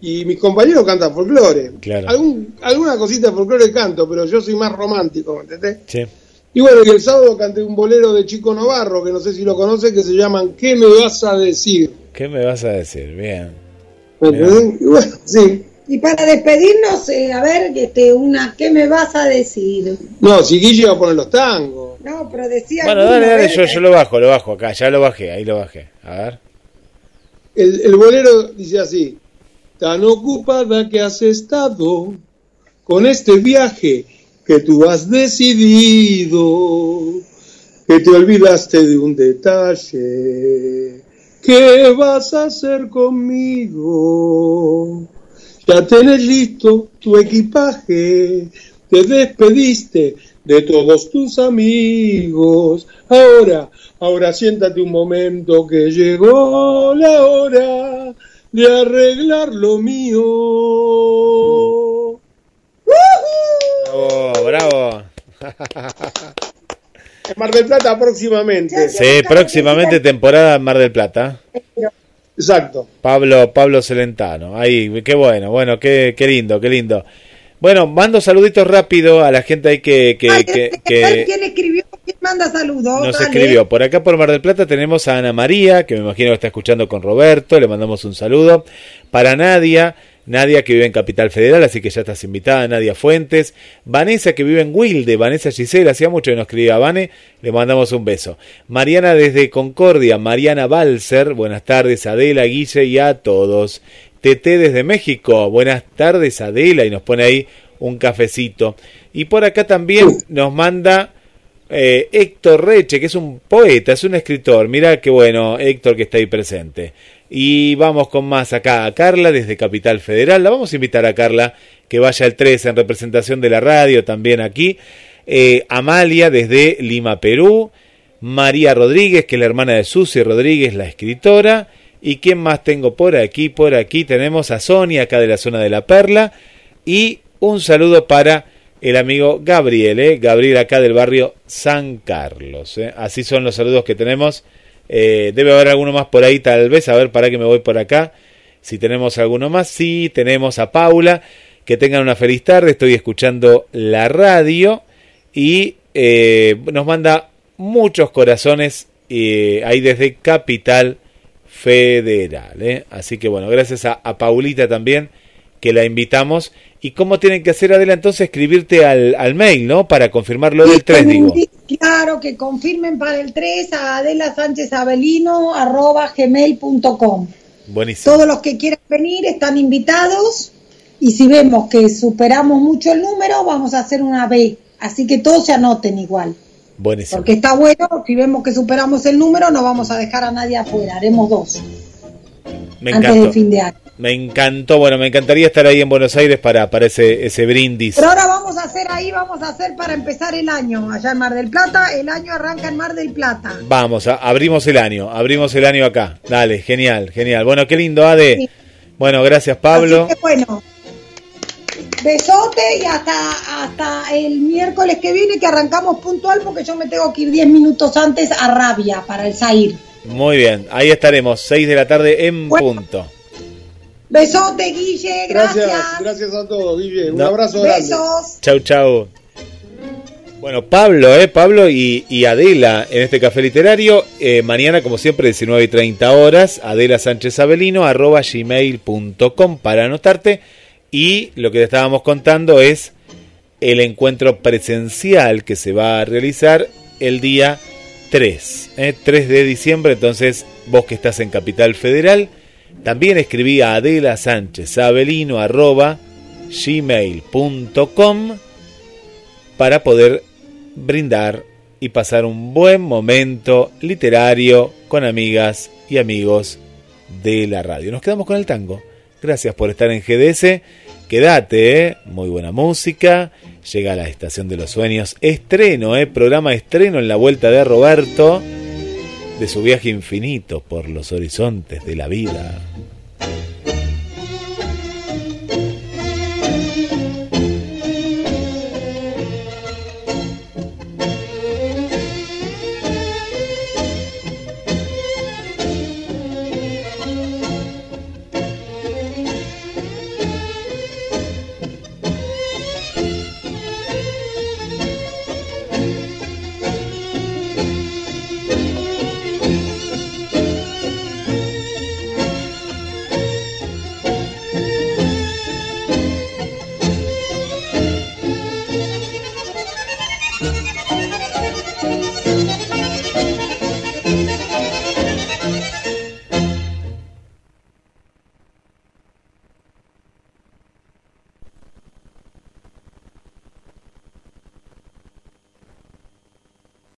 y mis compañeros cantan folclore. Claro. Algún, alguna cosita de folclore canto, pero yo soy más romántico, ¿me entendés? sí. Y bueno, y el sábado canté un bolero de Chico Novarro, que no sé si lo conoce, que se llaman ¿Qué me vas a decir? ¿Qué me vas a decir? Bien. Bueno, sí. Y para despedirnos, eh, a ver, este, una, ¿qué me vas a decir? No, si Guille va a poner los tangos. No, pero decía. Bueno, dale, a dale, yo, yo lo bajo, lo bajo acá, ya lo bajé, ahí lo bajé. A ver. El, el bolero dice así, tan ocupada que has estado con este viaje que tú has decidido, que te olvidaste de un detalle. ¿Qué vas a hacer conmigo? Ya tenés listo tu equipaje, te despediste de todos tus amigos. Ahora, ahora siéntate un momento que llegó la hora de arreglar lo mío. Bravo, bravo. Mar del Plata próximamente. Sí, próximamente temporada en Mar del Plata. Exacto. Pablo, Pablo Celentano. Ahí, qué bueno, bueno, qué, qué lindo, qué lindo. Bueno, mando saluditos rápido a la gente ahí que, que, Ay, que, ¿quién que escribió? ¿Quién manda saludos? nos Dale. escribió. Por acá por Mar del Plata tenemos a Ana María, que me imagino que está escuchando con Roberto, le mandamos un saludo. Para Nadia, Nadia que vive en Capital Federal, así que ya estás invitada, Nadia Fuentes. Vanessa que vive en Wilde, Vanessa Gisela, hacía mucho que nos escribía Vane, le mandamos un beso. Mariana desde Concordia, Mariana Balser, buenas tardes, Adela, Guille y a todos. TT desde México, buenas tardes Adela, y nos pone ahí un cafecito. Y por acá también nos manda eh, Héctor Reche, que es un poeta, es un escritor. Mira qué bueno, Héctor, que está ahí presente. Y vamos con más acá a Carla desde Capital Federal. La vamos a invitar a Carla que vaya el 3 en representación de la radio también aquí. Eh, Amalia desde Lima, Perú. María Rodríguez, que es la hermana de Susi Rodríguez, la escritora. ¿Y quién más tengo por aquí? Por aquí tenemos a Sonia, acá de la zona de la Perla. Y un saludo para el amigo Gabriel, ¿eh? Gabriel acá del barrio San Carlos. ¿eh? Así son los saludos que tenemos. Eh, debe haber alguno más por ahí, tal vez. A ver, para que me voy por acá. Si tenemos alguno más, sí, tenemos a Paula. Que tengan una feliz tarde. Estoy escuchando la radio y eh, nos manda muchos corazones eh, ahí desde Capital Federal. ¿eh? Así que bueno, gracias a, a Paulita también que la invitamos. ¿Y cómo tienen que hacer, Adela? Entonces escribirte al, al mail, ¿no? Para confirmar lo del 3, digo. Claro, que confirmen para el 3 a Adela Sánchez arroba gmail.com. Buenísimo. Todos los que quieran venir están invitados y si vemos que superamos mucho el número, vamos a hacer una B. Así que todos se anoten igual. Buenísimo. Porque está bueno, si vemos que superamos el número, no vamos a dejar a nadie afuera, haremos dos Me antes encantó. de fin de año. Me encantó. Bueno, me encantaría estar ahí en Buenos Aires para, para ese, ese brindis. Pero ahora vamos a hacer ahí, vamos a hacer para empezar el año allá en Mar del Plata. El año arranca en Mar del Plata. Vamos, a- abrimos el año. Abrimos el año acá. Dale, genial, genial. Bueno, qué lindo, Ade. Sí. Bueno, gracias, Pablo. Así que bueno, besote y hasta, hasta el miércoles que viene que arrancamos puntual porque yo me tengo que ir 10 minutos antes a Rabia para el Zair. Muy bien, ahí estaremos, 6 de la tarde en Bueno. punto. Besote, Guille, gracias. Gracias, gracias a todos, Guille. Un No. abrazo grande. Besos. Chau, chau. Bueno, Pablo, ¿eh? Pablo y, y Adela en este café literario. Eh, mañana, como siempre, 19 y 30 horas. Adela Sánchez Avelino, arroba gmail.com para anotarte. Y lo que te estábamos contando es el encuentro presencial que se va a realizar el día 3, ¿eh? 3 de diciembre. Entonces, vos que estás en Capital Federal, también escribí a Adela Sánchez Avelino, arroba gmail.com para poder brindar y pasar un buen momento literario con amigas y amigos de la radio. Nos quedamos con el tango. Gracias por estar en GDS. Quédate, ¿eh? muy buena música. Llega la estación de los sueños. Estreno, ¿eh? programa estreno en la vuelta de Roberto de su viaje infinito por los horizontes de la vida.